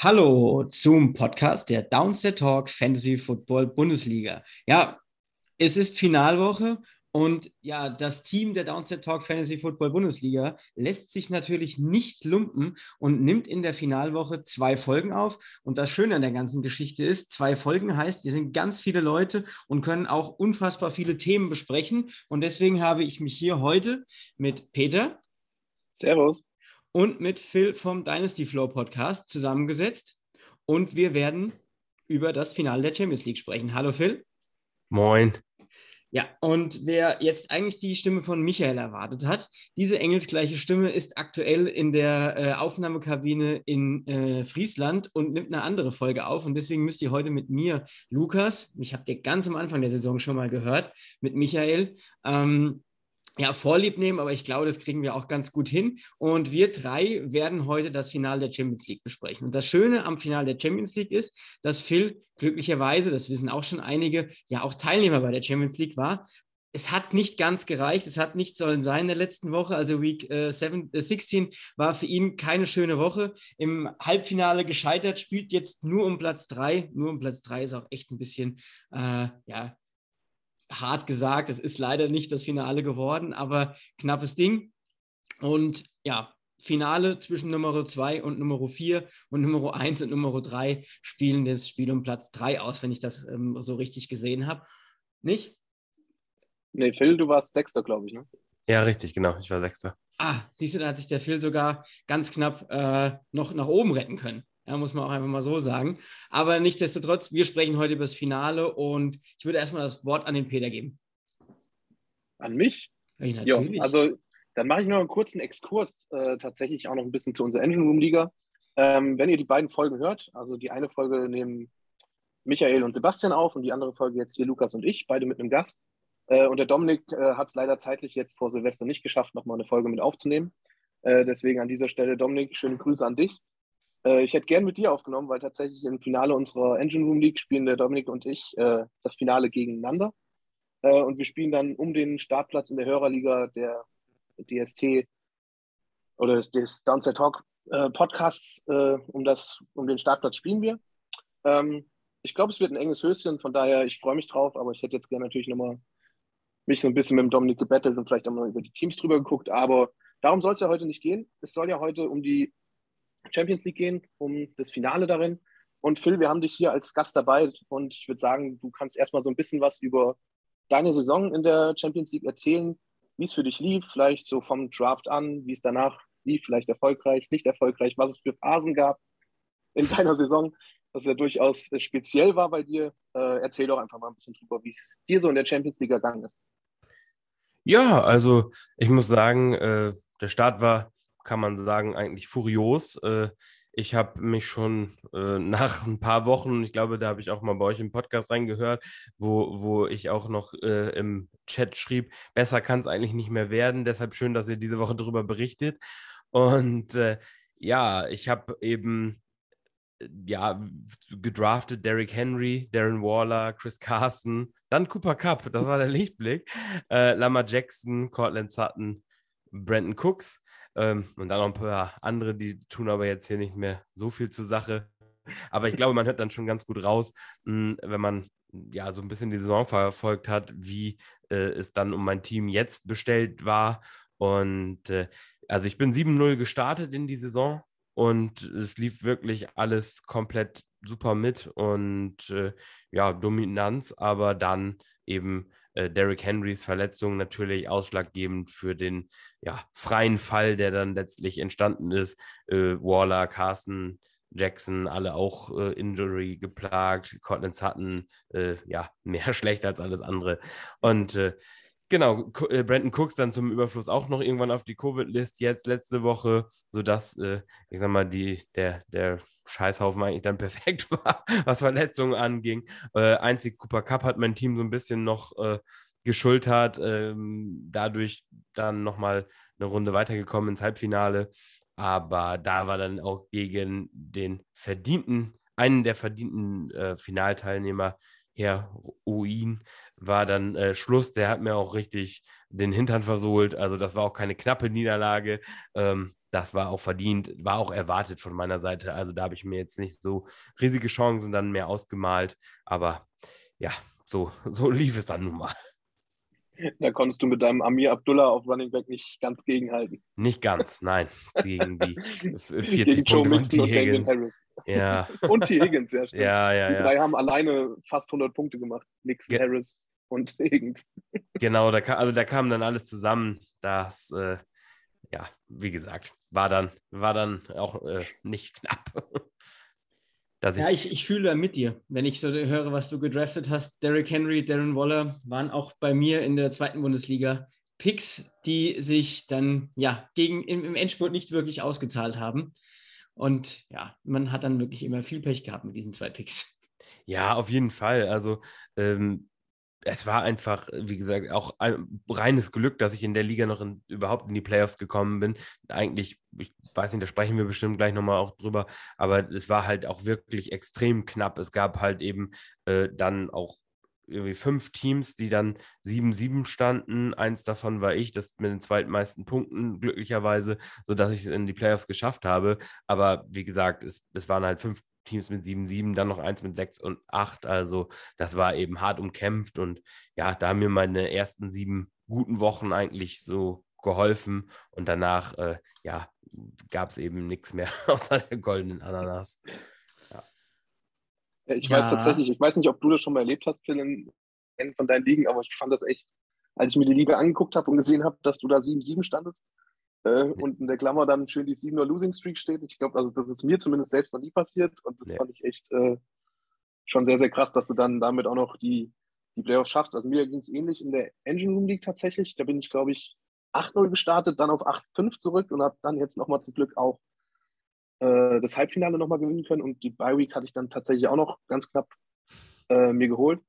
Hallo zum Podcast der Downset Talk Fantasy Football Bundesliga. Ja, es ist Finalwoche und ja, das Team der Downset Talk Fantasy Football Bundesliga lässt sich natürlich nicht lumpen und nimmt in der Finalwoche zwei Folgen auf. Und das Schöne an der ganzen Geschichte ist, zwei Folgen heißt, wir sind ganz viele Leute und können auch unfassbar viele Themen besprechen. Und deswegen habe ich mich hier heute mit Peter. Servus und mit Phil vom Dynasty Flow Podcast zusammengesetzt und wir werden über das Finale der Champions League sprechen. Hallo Phil. Moin. Ja, und wer jetzt eigentlich die Stimme von Michael erwartet hat, diese engelsgleiche Stimme ist aktuell in der äh, Aufnahmekabine in äh, Friesland und nimmt eine andere Folge auf. Und deswegen müsst ihr heute mit mir, Lukas, ich habe dir ganz am Anfang der Saison schon mal gehört, mit Michael, ähm, ja, Vorlieb nehmen, aber ich glaube, das kriegen wir auch ganz gut hin. Und wir drei werden heute das Finale der Champions League besprechen. Und das Schöne am Finale der Champions League ist, dass Phil glücklicherweise, das wissen auch schon einige, ja auch Teilnehmer bei der Champions League war. Es hat nicht ganz gereicht, es hat nicht sollen sein in der letzten Woche. Also Week äh, 7, äh, 16 war für ihn keine schöne Woche. Im Halbfinale gescheitert, spielt jetzt nur um Platz 3. Nur um Platz 3 ist auch echt ein bisschen, äh, ja, hart gesagt, es ist leider nicht das Finale geworden, aber knappes Ding. Und ja, Finale zwischen Nummer 2 und Nummer 4 und Nummer 1 und Nummer 3 spielen das Spiel um Platz 3 aus, wenn ich das ähm, so richtig gesehen habe. Nicht? Nee, Phil, du warst Sechster, glaube ich, ne? Ja, richtig, genau. Ich war Sechster. Ah, siehst du, da hat sich der Phil sogar ganz knapp äh, noch nach oben retten können. Ja, muss man auch einfach mal so sagen. Aber nichtsdestotrotz, wir sprechen heute über das Finale und ich würde erstmal das Wort an den Peter geben. An mich? Ja, natürlich. Jo, also dann mache ich noch einen kurzen Exkurs, äh, tatsächlich auch noch ein bisschen zu unserer Engine Room Liga. Ähm, wenn ihr die beiden Folgen hört, also die eine Folge nehmen Michael und Sebastian auf und die andere Folge jetzt hier Lukas und ich, beide mit einem Gast. Äh, und der Dominik äh, hat es leider zeitlich jetzt vor Silvester nicht geschafft, nochmal eine Folge mit aufzunehmen. Äh, deswegen an dieser Stelle, Dominik, schöne Grüße an dich. Äh, ich hätte gern mit dir aufgenommen, weil tatsächlich im Finale unserer Engine Room League spielen der Dominik und ich äh, das Finale gegeneinander. Äh, und wir spielen dann um den Startplatz in der Hörerliga der DST oder des, des Downside Talk äh, Podcasts. Äh, um, das, um den Startplatz spielen wir. Ähm, ich glaube, es wird ein enges Höschen, von daher, ich freue mich drauf, aber ich hätte jetzt gerne natürlich nochmal mich so ein bisschen mit dem Dominik gebettelt und vielleicht auch mal über die Teams drüber geguckt, aber darum soll es ja heute nicht gehen. Es soll ja heute um die Champions League gehen, um das Finale darin. Und Phil, wir haben dich hier als Gast dabei und ich würde sagen, du kannst erstmal so ein bisschen was über deine Saison in der Champions League erzählen, wie es für dich lief, vielleicht so vom Draft an, wie es danach lief, vielleicht erfolgreich, nicht erfolgreich, was es für Phasen gab in deiner Saison, das ja durchaus speziell war bei dir. Äh, erzähl doch einfach mal ein bisschen drüber, wie es dir so in der Champions League gegangen ist. Ja, also ich muss sagen, äh, der Start war kann man sagen, eigentlich furios. Äh, ich habe mich schon äh, nach ein paar Wochen, ich glaube, da habe ich auch mal bei euch im Podcast reingehört, wo, wo ich auch noch äh, im Chat schrieb, besser kann es eigentlich nicht mehr werden. Deshalb schön, dass ihr diese Woche darüber berichtet. Und ja, ich habe eben ja, gedraftet Derrick Henry, Darren Waller, Chris Carson, dann Cooper Cup, das war der Lichtblick, äh, Lama Jackson, Cortland Sutton, Brandon Cooks. Ähm, und dann noch ein paar andere, die tun aber jetzt hier nicht mehr so viel zur Sache. Aber ich glaube, man hört dann schon ganz gut raus, mh, hm, wenn man ja so ein bisschen die Saison verfolgt hat, wie äh, es dann um mein Team jetzt bestellt war. Und äh, also ich bin 7-0 gestartet in die Saison und es lief wirklich alles komplett super mit und äh, ja, Dominanz, aber dann eben äh, Derrick Henrys Verletzung natürlich ausschlaggebend für den ja, freien Fall, der dann letztlich entstanden ist. Äh, Waller, Carson, Jackson, alle auch äh, Injury geplagt. Cortland Sutton, äh, ja, mehr schlecht als alles andere. Und äh, genau, äh, Brandon Cooks dann zum Überfluss auch noch irgendwann auf die Covid-List jetzt letzte Woche, sodass, äh, ich sag mal, die, der, der Scheißhaufen eigentlich dann perfekt war, was Verletzungen anging. Äh, einzig Cooper Cup hat mein Team so ein bisschen noch äh, geschultert, ähm, dadurch dann nochmal eine Runde weitergekommen ins Halbfinale. Aber da war dann auch gegen den verdienten, einen der verdienten äh, Finalteilnehmer Heroin war dann äh, Schluss. Der hat mir auch richtig den Hintern versohlt. Also das war auch keine knappe Niederlage. Ähm, das war auch verdient, war auch erwartet von meiner Seite. Also da habe ich mir jetzt nicht so riesige Chancen dann mehr ausgemalt. Aber ja, so, so lief es dann nun mal. Da konntest du mit deinem Amir Abdullah auf Running Back nicht ganz gegenhalten. Nicht ganz, nein. Gegen die 40 Gegen Joe Punkte Mixon und Damien Higgins. Harris. Ja, Und T. Higgins, ja, stimmt. ja, ja, Die ja. drei haben alleine fast 100 Punkte gemacht. Mixon, Ge- Harris und Higgins. Genau, da, ka- also da kam dann alles zusammen. Das, äh, ja, wie gesagt, war dann, war dann auch äh, nicht knapp. Dass ich, Ja, ich, ich fühle da mit dir, wenn ich so höre, was du gedraftet hast. Derrick Henry, Darren Waller waren auch bei mir in der zweiten Bundesliga Picks, die sich dann ja gegen im, im Endspurt nicht wirklich ausgezahlt haben. Und ja, man hat dann wirklich immer viel Pech gehabt mit diesen zwei Picks. Ja, auf jeden Fall. Also ähm, es war einfach, wie gesagt, auch ein reines Glück, dass ich in der Liga noch in, überhaupt in die Playoffs gekommen bin. Eigentlich, ich weiß nicht, da sprechen wir bestimmt gleich nochmal auch drüber, aber es war halt auch wirklich extrem knapp. Es gab halt eben äh, dann auch irgendwie fünf Teams, die dann 7-7 standen. Eins davon war ich, das mit den zweitmeisten Punkten, glücklicherweise, sodass ich es in die Playoffs geschafft habe. Aber wie gesagt, es, es waren halt fünf Teams mit 7-7, dann noch eins mit 6 und 8. Also das war eben hart umkämpft und ja, da haben mir meine ersten sieben guten Wochen eigentlich so geholfen und danach, äh, ja, gab es eben nichts mehr außer der goldenen Ananas. Ich Ja. weiß tatsächlich, ich weiß nicht, ob du das schon mal erlebt hast, Phil, in einem von deinen Ligen, aber ich fand das echt, als ich mir die Liga angeguckt habe und gesehen habe, dass du da 7-7 standest äh, und in der Klammer dann schön die 7er Losing Streak steht. Ich glaube, also das ist mir zumindest selbst noch nie passiert und das Ja. fand ich echt äh, schon sehr, sehr krass, dass du dann damit auch noch die, die Playoffs schaffst. Also mir ging es ähnlich in der Engine Room League tatsächlich. Da bin ich, glaube ich, 8-0 gestartet, dann auf 8-5 zurück und habe dann jetzt nochmal zum Glück auch äh, das Halbfinale nochmal gewinnen können und die Bye Week hatte ich dann tatsächlich auch noch ganz knapp äh, mir geholt.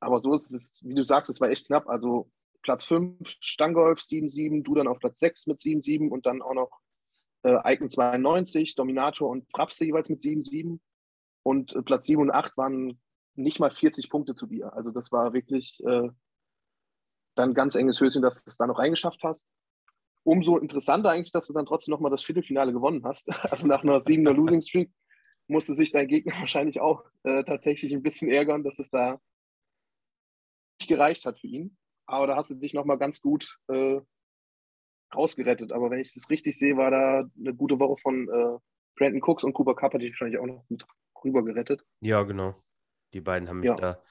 Aber so ist es, wie du sagst, es war echt knapp. Also Platz 5, Stangolf 7-7, du dann auf Platz 6 mit 7-7 und dann auch noch äh, Icon 92, Dominator und Frapse jeweils mit 7-7. Und äh, Platz 7 und 8 waren nicht mal 40 Punkte zu dir. Also das war wirklich äh, dann ganz enges Höschen, dass du es da noch reingeschafft hast. Umso interessanter eigentlich, dass du dann trotzdem nochmal das Viertelfinale gewonnen hast. Also nach einer 7er Losing Streak musste sich dein Gegner wahrscheinlich auch äh, tatsächlich ein bisschen ärgern, dass es da nicht gereicht hat für ihn. Aber da hast du dich nochmal ganz gut äh, rausgerettet. Aber wenn ich das richtig sehe, war da eine gute Woche von äh, Brandon Cooks und Cooper Cup hat dich wahrscheinlich auch noch mit rüber gerettet. Ja, genau. Die beiden haben mich, Ja. da,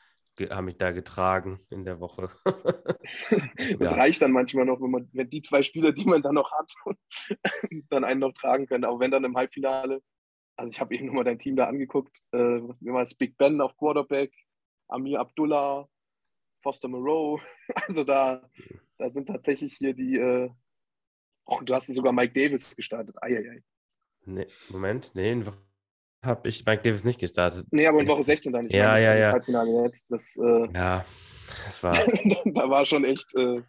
haben mich da getragen in der Woche. Das Ja. reicht dann manchmal noch, wenn man, wenn die zwei Spieler, die man dann noch hat, dann einen noch tragen können. Aber wenn dann im Halbfinale, also ich habe eben nochmal dein Team da angeguckt, äh, wir waren Big Ben auf Quarterback, Amir Abdullah, Foster Moreau, also da, da sind tatsächlich hier die, äh, oh, du hast sogar Mike Davis gestartet. Eieiei. Nee, Moment, nee, habe ich Mike Davis nicht gestartet. Nee, aber in Woche 16 dann nicht. Ja, das ja, ja. Das Halbfinale jetzt, das, äh, Ja, das war, da war schon echt äh,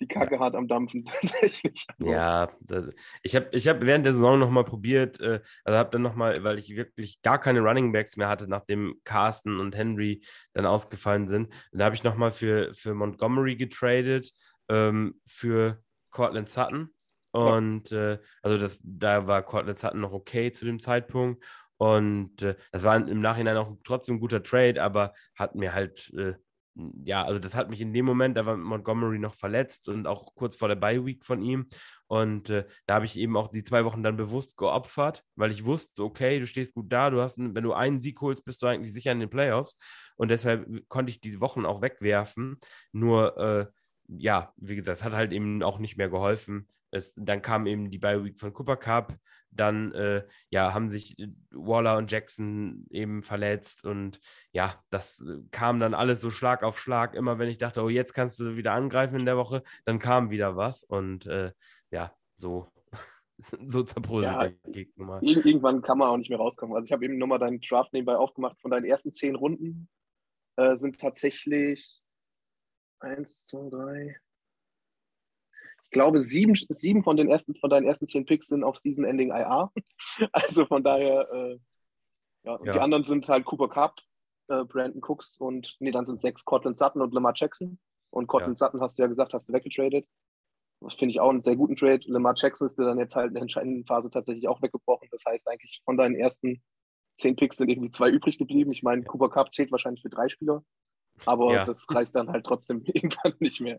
die Kacke hart am Dampfen tatsächlich. Also, ja, da, ich habe ich hab während der Saison nochmal probiert, äh, also habe dann nochmal, weil ich wirklich gar keine Running Backs mehr hatte, nachdem Carsten und Henry dann ausgefallen sind, da habe ich nochmal für, für Montgomery getradet, ähm, für Cortland Sutton. Und äh, also das, da war Cortland Sutton noch okay zu dem Zeitpunkt. Und äh, das war im Nachhinein auch trotzdem ein guter Trade, aber hat mir halt, äh, ja, also das hat mich in dem Moment, da war Montgomery noch verletzt und auch kurz vor der Bye Week von ihm. Und äh, da habe ich eben auch die zwei Wochen dann bewusst geopfert, weil ich wusste, okay, du stehst gut da, du hast, wenn du einen Sieg holst, bist du eigentlich sicher in den Playoffs. Und deshalb konnte ich die Wochen auch wegwerfen. Nur, äh, ja, wie gesagt, es hat halt eben auch nicht mehr geholfen. Es, dann kam eben die Bye Week von Cooper Cup, dann äh, ja, haben sich äh, Waller und Jackson eben verletzt und ja, das äh, kam dann alles so Schlag auf Schlag. Immer wenn ich dachte, oh, jetzt kannst du wieder angreifen in der Woche, dann kam wieder was und äh, ja, so, so zerbröselt Ja, irgendwann kann man auch nicht mehr rauskommen. Also ich habe eben nochmal deinen Draft nebenbei aufgemacht. Von deinen ersten zehn Runden äh, sind tatsächlich eins, zwei, drei. Ich glaube, sieben, sieben von, den ersten, von deinen ersten zehn Picks sind auf Season Ending IR. Also von daher, äh, ja, Ja. die anderen sind halt Cooper Cup, äh, Brandon Cooks und, nee, dann sind sechs, Cortland Sutton und Lamar Jackson. Und Cortland ja. Sutton hast du ja gesagt, hast du weggetradet. Das finde ich auch einen sehr guten Trade. Lamar Jackson ist dann jetzt halt in der entscheidenden Phase tatsächlich auch weggebrochen. Das heißt eigentlich von deinen ersten zehn Picks sind irgendwie zwei übrig geblieben. Ich meine, Cooper Cup zählt wahrscheinlich für drei Spieler, aber ja. das reicht dann halt trotzdem irgendwann nicht mehr.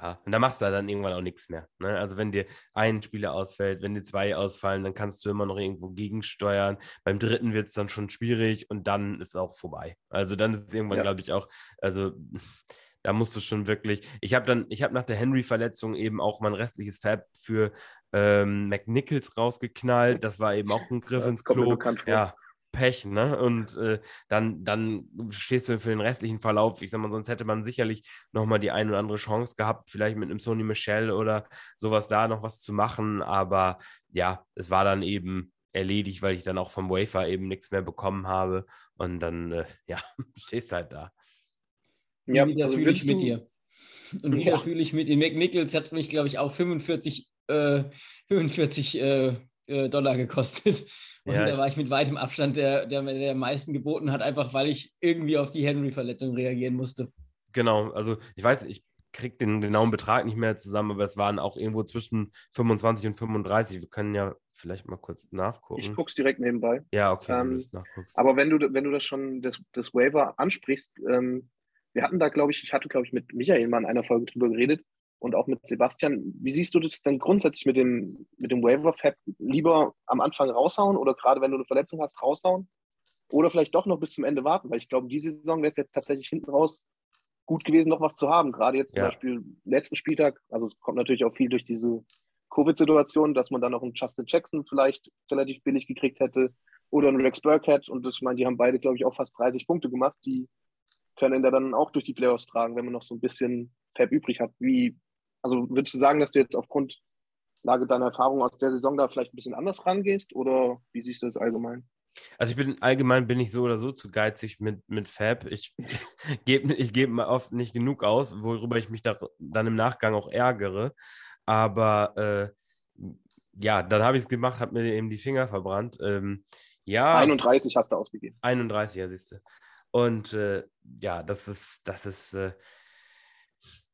Ja, und da machst du halt dann irgendwann auch nichts mehr. Ne? Also wenn dir ein Spieler ausfällt, wenn dir zwei ausfallen, dann kannst du immer noch irgendwo gegensteuern. Beim dritten wird es dann schon schwierig und dann ist es auch vorbei. Also dann ist es irgendwann, ja. glaube ich, auch, also da musst du schon wirklich. Ich habe dann, ich habe nach der Henry-Verletzung eben auch mein restliches Fab für ähm, McNichols rausgeknallt. Das war eben auch ein Griff ins Klo. Ja, Pech, ne? Und äh, dann, dann stehst du für den restlichen Verlauf. Ich sag mal, sonst hätte man sicherlich nochmal die ein oder andere Chance gehabt, vielleicht mit einem Sony Michel oder sowas da noch was zu machen. Aber ja, es war dann eben erledigt, weil ich dann auch vom Wafer eben nichts mehr bekommen habe. Und dann, äh, ja, stehst halt da. Ja, wieder also fühle ich mit dir. Und wieder ja. fühle ich mit dir. McNichols hat mich, glaube ich, auch 45, äh, 45 äh, äh, Dollar gekostet. Und ja, da war ich mit weitem Abstand der, der, der am meisten geboten hat, einfach weil ich irgendwie auf die Henry-Verletzung reagieren musste. Genau, also ich weiß, ich kriege den genauen Betrag nicht mehr zusammen, aber es waren auch irgendwo zwischen 25 und 35. Wir können ja vielleicht mal kurz nachgucken. Ich gucke es direkt nebenbei. Ja, okay. Ähm, aber wenn du, wenn du das schon, das, das Waiver ansprichst, ähm, wir hatten da, glaube ich, ich hatte, glaube ich, mit Michael mal in einer Folge drüber geredet und auch mit Sebastian. Wie siehst du das denn grundsätzlich mit dem, mit dem Waiver-Fab? Lieber am Anfang raushauen oder gerade wenn du eine Verletzung hast, raushauen? Oder vielleicht doch noch bis zum Ende warten? Weil ich glaube, diese Saison wäre es jetzt tatsächlich hinten raus gut gewesen, noch was zu haben. Gerade jetzt zum ja. Beispiel letzten Spieltag. Also es kommt natürlich auch viel durch diese Covid-Situation, dass man dann noch einen Justin Jackson vielleicht relativ billig gekriegt hätte oder einen Rex Burkhead. Und das, ich meine, die haben beide, glaube ich, auch fast 30 Punkte gemacht. Die können da dann auch durch die Playoffs tragen, wenn man noch so ein bisschen Fab übrig hat. Wie, also würdest du sagen, dass du jetzt aufgrund Lage deiner Erfahrung aus der Saison da vielleicht ein bisschen anders rangehst oder wie siehst du das allgemein? Also ich bin allgemein bin ich so oder so zu geizig mit, mit Fab. Ich gebe ich geb mal oft nicht genug aus, worüber ich mich da, dann im Nachgang auch ärgere. Aber äh, ja, dann habe ich es gemacht, habe mir eben die Finger verbrannt. Ähm, ja. 31 hast du ausgegeben. 31, ja, siehst du. Und äh, ja, das ist, das ist, äh,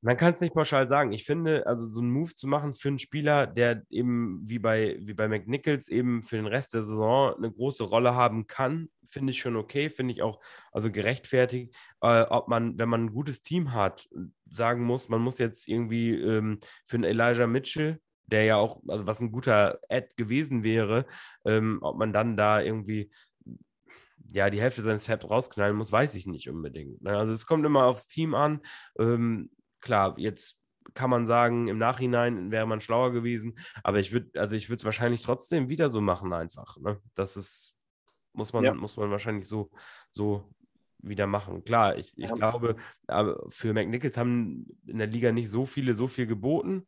man kann es nicht pauschal sagen. Ich finde, also so einen Move zu machen für einen Spieler, der eben wie bei, wie bei McNichols eben für den Rest der Saison eine große Rolle haben kann, finde ich schon okay, finde ich auch also gerechtfertigt. Äh, ob man, wenn man ein gutes Team hat, sagen muss, man muss jetzt irgendwie ähm, für einen Elijah Mitchell, der ja auch, also was ein guter Ad gewesen wäre, ähm, ob man dann da irgendwie ja, die Hälfte seines Fabs rausknallen muss, weiß ich nicht unbedingt. Ne? Also es kommt immer aufs Team an. Ähm, klar, jetzt kann man sagen, im Nachhinein wäre man schlauer gewesen, aber ich würde, also ich würde es wahrscheinlich trotzdem wieder so machen, einfach. Ne? Das ist, muss man, ja. muss man wahrscheinlich so, so wieder machen. Klar, ich, ich ja. glaube, aber für McNichols haben in der Liga nicht so viele so viel geboten.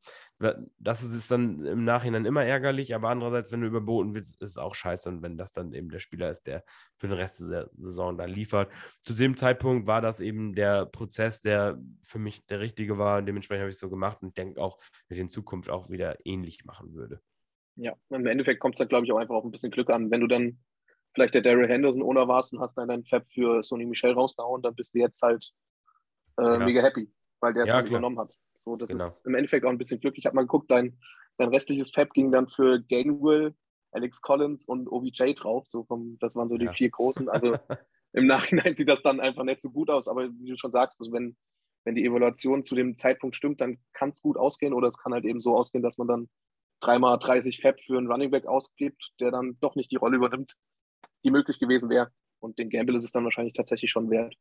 Das ist dann im Nachhinein immer ärgerlich, aber andererseits, wenn du überboten willst, ist es auch scheiße. Und wenn das dann eben der Spieler ist, der für den Rest der Saison dann liefert. Zu dem Zeitpunkt war das eben der Prozess, der für mich der richtige war. Und dementsprechend habe ich es so gemacht und denke auch, dass ich in Zukunft auch wieder ähnlich machen würde. Ja, im Endeffekt kommt es da, glaube ich, auch einfach auf ein bisschen Glück an. Wenn du dann vielleicht der Daryl Henderson Owner warst und hast dann deinen Fab für Sony Michel rausgehauen, dann bist du jetzt halt äh, ja. mega happy, weil der es ja, übernommen hat. So, das genau. ist im Endeffekt auch ein bisschen Glück. Ich habe mal geguckt, dein, dein restliches Fab ging dann für Gainwell, Alex Collins und OBJ drauf. So vom, das waren so die ja. vier großen. Also im Nachhinein sieht das dann einfach nicht so gut aus, aber wie du schon sagst, also wenn, wenn die Evaluation zu dem Zeitpunkt stimmt, dann kann es gut ausgehen oder es kann halt eben so ausgehen, dass man dann dreimal 30 Fab für einen Running Back ausgibt, der dann doch nicht die Rolle übernimmt, die möglich gewesen wäre. Und den Gamble ist es dann wahrscheinlich tatsächlich schon wert.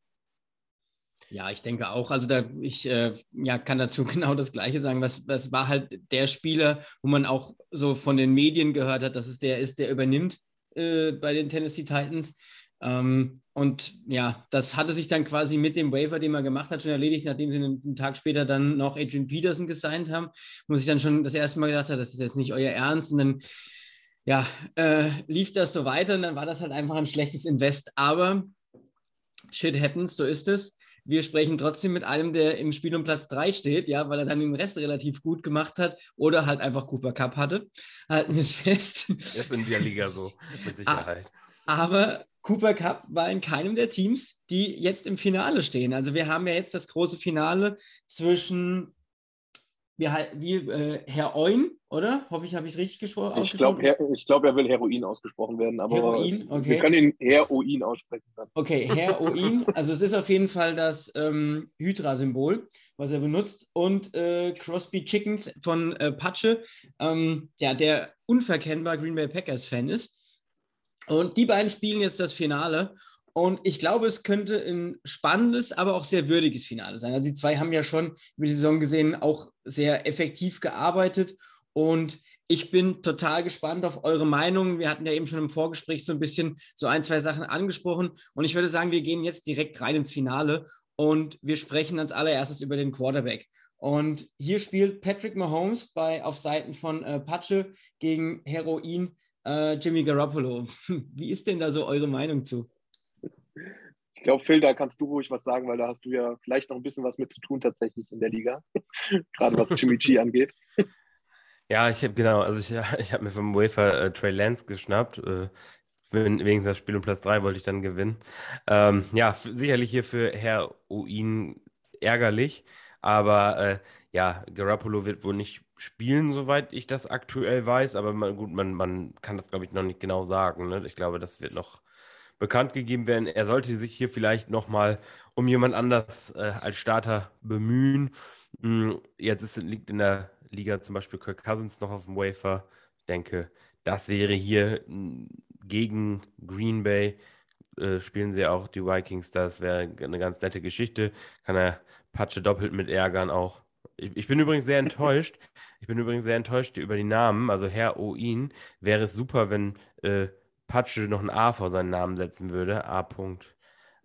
Ja, ich denke auch. Also da ich äh, ja, kann dazu genau das Gleiche sagen. Was, was war halt der Spieler, wo man auch so von den Medien gehört hat, dass es der ist, der übernimmt äh, bei den Tennessee Titans. Ähm, und ja, das hatte sich dann quasi mit dem Waiver, den man gemacht hat, schon erledigt, nachdem sie einen, Tag später dann noch Adrian Peterson gesigned haben. Muss ich dann schon das erste Mal gedacht haben, das ist jetzt nicht euer Ernst. Und dann ja, äh, lief das so weiter und dann war das halt einfach ein schlechtes Invest. Aber shit happens, so ist es. Wir sprechen trotzdem mit einem, der im Spiel um Platz 3 steht, ja, weil er dann den Rest relativ gut gemacht hat oder halt einfach Cooper Cup hatte. Halten wir es fest. Ist in der Liga so, mit Sicherheit. Aber Cooper Cup war in keinem der Teams, die jetzt im Finale stehen. Also wir haben ja jetzt das große Finale zwischen wie, wie äh, Herr Oin, oder? Hoffe ich, habe ich es richtig gesprochen? Ich glaube, glaub, er will Heroin ausgesprochen werden, aber Heroin? Okay. wir können ihn Heroin aussprechen. Dann. Okay, Heroin. also es ist auf jeden Fall das ähm, Hydra-Symbol, was er benutzt. Und äh, Crosby Chickens von äh, Patsche, ähm, ja, der unverkennbar Green Bay Packers-Fan ist. Und die beiden spielen jetzt das Finale. Und ich glaube, es könnte ein spannendes, aber auch sehr würdiges Finale sein. Also die zwei haben ja schon über die Saison gesehen auch sehr effektiv gearbeitet. Und ich bin total gespannt auf eure Meinung. Wir hatten ja eben schon im Vorgespräch so ein bisschen so ein, zwei Sachen angesprochen. Und ich würde sagen, wir gehen jetzt direkt rein ins Finale und wir sprechen als allererstes über den Quarterback. Und hier spielt Patrick Mahomes bei, auf Seiten von äh, Patsche gegen Heroin äh, Jimmy Garoppolo. Wie ist denn da so eure Meinung zu? Ich glaube, Phil, da kannst du ruhig was sagen, weil da hast du ja vielleicht noch ein bisschen was mit zu tun tatsächlich in der Liga, gerade was Jimmy G angeht. Ja, ich habe genau, also ich, ich habe mir vom Wafer äh, Trey Lance geschnappt. Äh, wegen das Spiel um Platz 3 wollte ich dann gewinnen. Ähm, ja, sicherlich hier für Herr Uin ärgerlich, aber äh, ja, Garoppolo wird wohl nicht spielen, soweit ich das aktuell weiß, aber man, gut, man, man kann das, glaube ich, noch nicht genau sagen. Ne? Ich glaube, das wird noch bekannt gegeben werden. Er sollte sich hier vielleicht nochmal um jemand anders äh, als Starter bemühen. Hm, jetzt ist, liegt in der Liga zum Beispiel Kirk Cousins noch auf dem Wafer. Ich denke, das wäre hier hm, gegen Green Bay. Äh, spielen sie auch die Vikings. Das wäre eine ganz nette Geschichte. Kann er Patsche doppelt mit ärgern auch. Ich, ich, bin übrigens sehr enttäuscht. Ich bin übrigens sehr enttäuscht über die Namen. Also Herr Oin wäre es super, wenn äh, Patsche noch ein A vor seinen Namen setzen würde. A. -Punkt.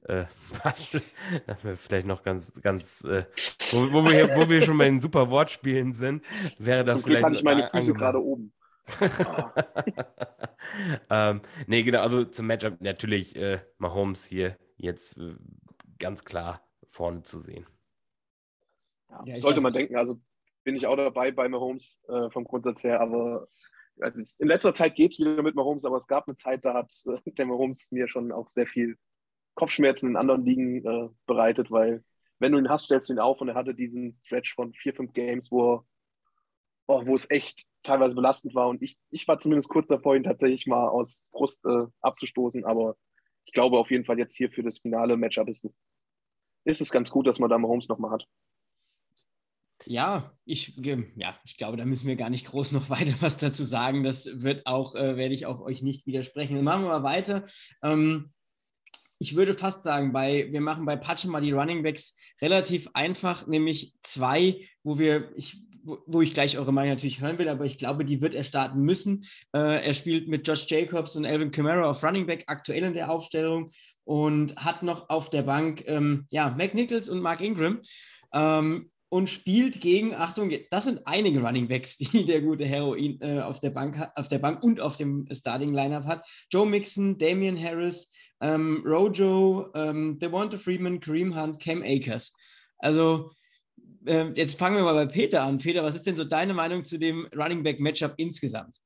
Äh, Patsche. Das wäre vielleicht noch ganz, ganz, äh, wo, wo, wir, wo wir schon bei den super Wortspielen sind, wäre das Zum vielleicht. Glück ich meine Füße gerade oben. ähm, nee, genau, also zum Matchup natürlich äh, Mahomes hier jetzt äh, ganz klar vorne zu sehen. Ja, sollte man denken, also bin ich auch dabei bei Mahomes äh, vom Grundsatz her, aber weiß nicht. In letzter Zeit geht es wieder mit Mahomes, aber es gab eine Zeit, da hat äh, der Mahomes mir schon auch sehr viel Kopfschmerzen in anderen Ligen äh, bereitet, weil wenn du ihn hast, stellst du ihn auf und er hatte diesen Stretch von vier, fünf Games, wo, oh, wo es echt teilweise belastend war und ich, ich war zumindest kurz davor, ihn tatsächlich mal aus Frust äh, abzustoßen, aber ich glaube auf jeden Fall jetzt hier für das finale Matchup ist es, ist es ganz gut, dass man da Mahomes nochmal hat. Ja, ich, ja, ich glaube, da müssen wir gar nicht groß noch weiter was dazu sagen. Das wird auch, äh, werde ich auch euch nicht widersprechen. Dann machen wir mal weiter. Ähm, ich würde fast sagen, bei, wir machen bei Patsche mal die Running Backs relativ einfach, nämlich zwei, wo wir, ich, wo ich gleich eure Meinung natürlich hören will, aber ich glaube, die wird er starten müssen. Äh, er spielt mit Josh Jacobs und Alvin Kamara auf Running Back aktuell in der Aufstellung und hat noch auf der Bank ähm, ja, Mac Nichols und Mark Ingram. Ähm, und spielt gegen, Achtung, das sind einige Running Backs, die der gute Heroin äh, auf, der Bank, auf der Bank und auf dem Starting Lineup hat. Joe Mixon, Damian Harris, ähm, Rojo, ähm, Devonta Freeman, Kareem Hunt, Cam Akers. Also äh, jetzt fangen wir mal bei Peter an. Peter, was ist denn so deine Meinung zu dem Running Back Matchup insgesamt?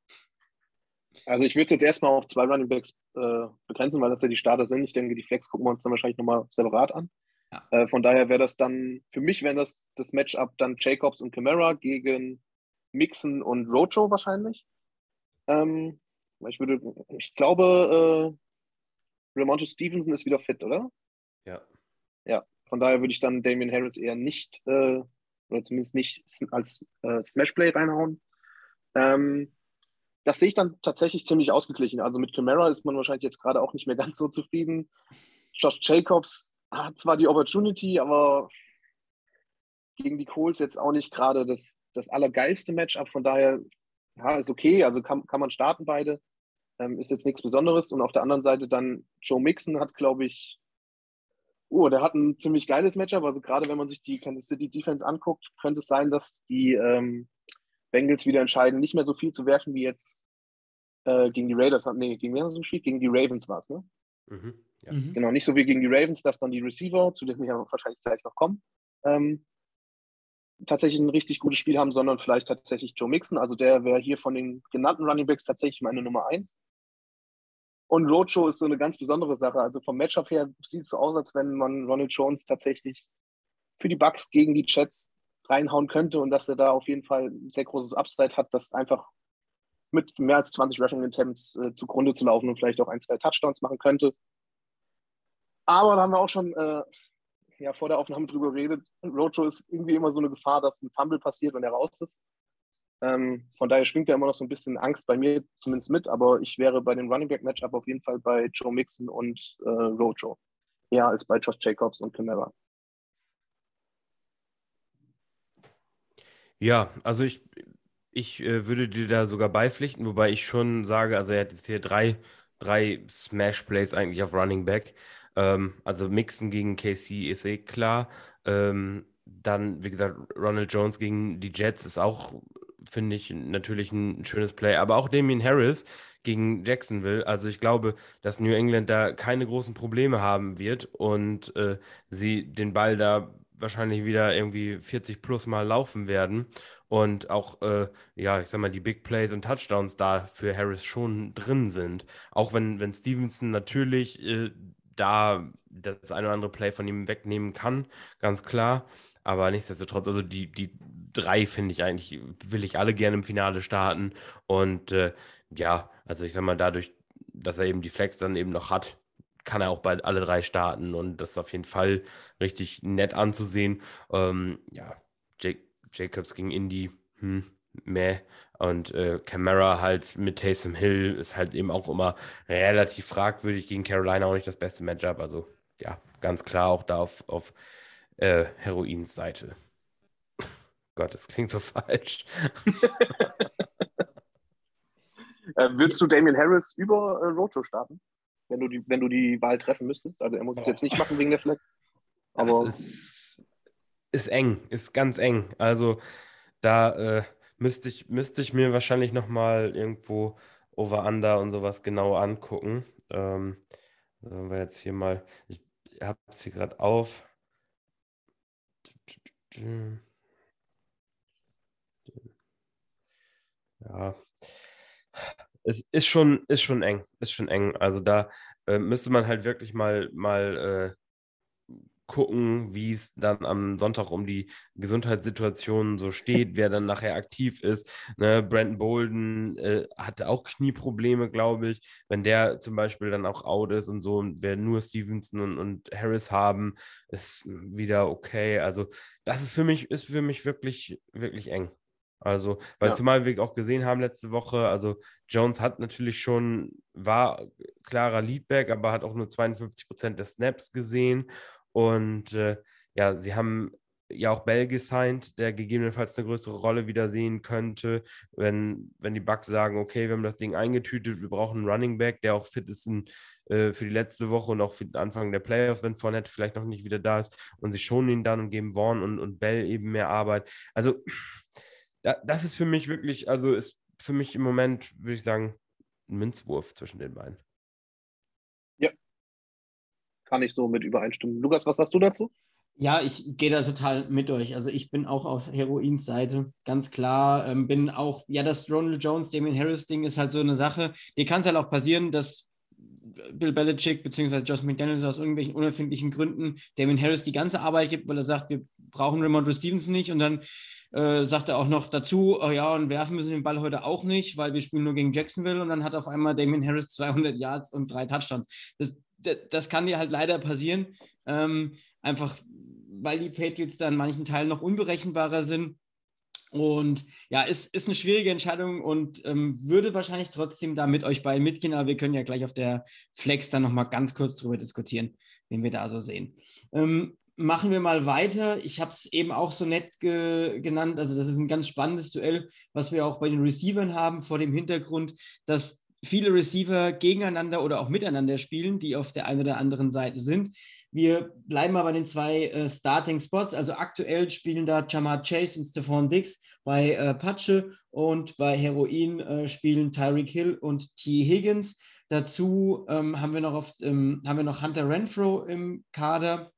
Also ich würde jetzt erstmal auf zwei Running Backs äh, begrenzen, weil das ja die Starter sind. Ich denke, die Flex gucken wir uns dann wahrscheinlich nochmal separat an. Ja. Äh, von daher wäre das dann, für mich wäre das das Matchup dann Jacobs und Camara gegen Mixon und Rojo wahrscheinlich. Ähm, ich würde, ich glaube, äh, Ramonte Stevenson ist wieder fit, oder? Ja. Ja, von daher würde ich dann Damian Harris eher nicht, äh, oder zumindest nicht als äh, Smashplay reinhauen. Ähm, das sehe ich dann tatsächlich ziemlich ausgeglichen. Also mit Camara ist man wahrscheinlich jetzt gerade auch nicht mehr ganz so zufrieden. Josh Jacobs hat zwar die Opportunity, aber gegen die Coles jetzt auch nicht gerade das, das allergeilste Matchup. Von daher, ja, ist okay. Also kann, kann man starten beide. Ähm, ist jetzt nichts Besonderes. Und auf der anderen Seite dann Joe Mixon hat, glaube ich, oh, der hat ein ziemlich geiles Matchup. Also gerade wenn man sich die Kansas City Defense anguckt, könnte es sein, dass die ähm, Bengals wieder entscheiden, nicht mehr so viel zu werfen wie jetzt äh, gegen die Raiders. Nee, gegen sie gespielt? Gegen die Ravens war es, ne? Mhm. Ja. Mhm. Genau, nicht so wie gegen die Ravens, dass dann die Receiver, zu denen wir ja wahrscheinlich gleich noch kommen, ähm, tatsächlich ein richtig gutes Spiel haben, sondern vielleicht tatsächlich Joe Mixon. Also der wäre hier von den genannten Running Backs tatsächlich meine Nummer eins. Und Roadshow ist so eine ganz besondere Sache. Also vom Matchup her sieht es so aus, als wenn man Ronald Jones tatsächlich für die Bucks gegen die Jets reinhauen könnte und dass er da auf jeden Fall ein sehr großes Upside hat, das einfach mit mehr als 20 Rushing Attempts äh, zugrunde zu laufen und vielleicht auch ein, zwei Touchdowns machen könnte. Aber da haben wir auch schon äh, ja, vor der Aufnahme drüber geredet. Roadshow ist irgendwie immer so eine Gefahr, dass ein Fumble passiert und er raus ist. Ähm, von daher schwingt ja immer noch so ein bisschen Angst bei mir zumindest mit, aber ich wäre bei dem Running Back Matchup auf jeden Fall bei Joe Mixon und äh, Rojo. Eher als bei Josh Jacobs und Camara. Ja, also ich, ich äh, würde dir da sogar beipflichten, wobei ich schon sage, also er hat jetzt hier drei, drei Smash-Plays eigentlich auf Running Back. Ähm, also Mixen gegen KC ist eh klar. Ähm, dann, wie gesagt, Ronald Jones gegen die Jets ist auch finde ich natürlich ein schönes Play. Aber auch Damien Harris gegen Jacksonville. Also ich glaube, dass New England da keine großen Probleme haben wird und äh, sie den Ball da wahrscheinlich wieder irgendwie 40 plus Mal laufen werden. Und auch, äh, ja, ich sag mal, die Big Plays und Touchdowns da für Harris schon drin sind. Auch wenn, wenn Stevenson natürlich äh, da das eine oder andere Play von ihm wegnehmen kann, ganz klar. Aber nichtsdestotrotz, also die, die drei finde ich eigentlich, will ich alle gerne im Finale starten. Und äh, ja, also ich sag mal, dadurch, dass er eben die Flex dann eben noch hat, kann er auch bei alle drei starten und das ist auf jeden Fall richtig nett anzusehen. Ähm, ja, Jake, Jacobs gegen Indy, hm, meh. Und äh, Camara halt mit Taysom Hill ist halt eben auch immer relativ fragwürdig gegen Carolina auch nicht das beste Matchup. Also ja, ganz klar auch da auf, auf äh, Heroins Seite. Gott, das klingt so falsch. äh, würdest du Damian Harris über äh, Rojo starten, wenn du, die, wenn du die Wahl treffen müsstest? Also er muss es jetzt nicht machen wegen der Flex. Aber das ist, ist eng, ist ganz eng. Also da äh, müsste, ich, müsste ich mir wahrscheinlich nochmal irgendwo Over-Under und sowas genau angucken. Ähm, sollen wir jetzt hier mal, ich habe es hier gerade auf. Ja, es ist schon, ist schon eng, ist schon eng. Also da äh, müsste man halt wirklich mal, mal äh, gucken, wie es dann am Sonntag um die Gesundheitssituation so steht, wer dann nachher aktiv ist. Ne, Brandon Bolden äh, hatte auch Knieprobleme, glaube ich. Wenn der zum Beispiel dann auch out ist und so, und wir nur Stevenson und, und Harris haben, ist wieder okay. Also das ist für mich, ist für mich wirklich, wirklich eng. Also, weil ja. zumal wir auch gesehen haben letzte Woche, also Jones hat natürlich schon, war klarer Leadback, aber hat auch nur 52 Prozent der Snaps gesehen. Und äh, ja, sie haben ja auch Bell gesigned, der gegebenenfalls eine größere Rolle wieder sehen könnte, wenn, wenn die Bucks sagen, okay, wir haben das Ding eingetütet, wir brauchen einen Running Back, der auch fit ist in, äh, für die letzte Woche und auch für den Anfang der Playoffs, wenn Fournette vielleicht noch nicht wieder da ist und sie schonen ihn dann und geben Vaughn und, und Bell eben mehr Arbeit. Also das ist für mich wirklich, also ist für mich im Moment, würde ich sagen, ein Münzwurf zwischen den beiden. Kann ich so mit übereinstimmen. Lukas, was hast du dazu? Ja, ich gehe da total mit euch. Also ich bin auch auf Heroins Seite, ganz klar. Ähm, bin auch, ja, das Ronald Jones, Damien Harris Ding ist halt so eine Sache. Dir kann es halt auch passieren, dass Bill Belichick bzw. Josh McDaniels aus irgendwelchen unerfindlichen Gründen Damien Harris die ganze Arbeit gibt, weil er sagt, wir brauchen Ramondre Stevenson nicht und dann äh, sagt er auch noch dazu, oh ja, und werfen müssen den Ball heute auch nicht, weil wir spielen nur gegen Jacksonville und dann hat auf einmal Damien Harris 200 Yards und drei Touchdowns. Das, das, kann dir halt leider passieren, ähm, einfach weil die Patriots da in manchen Teilen noch unberechenbarer sind. Und ja, ist, ist eine schwierige Entscheidung und ähm, würde wahrscheinlich trotzdem da mit euch beiden mitgehen, aber wir können ja gleich auf der Flex dann nochmal ganz kurz drüber diskutieren, wen wir da so sehen. Ähm, machen wir mal weiter. Ich habe es eben auch so nett ge genannt. Also das ist ein ganz spannendes Duell, was wir auch bei den Receivern haben, vor dem Hintergrund, dass viele Receiver gegeneinander oder auch miteinander spielen, die auf der einen oder anderen Seite sind. Wir bleiben mal bei den zwei äh, Starting Spots. Also aktuell spielen da Jamar Chase und Stephon Dix bei äh, Patsche und bei Heroin äh, spielen Tyreek Hill und T. Higgins. Dazu ähm, haben, wir noch oft, ähm, haben wir noch Hunter Renfro im Kader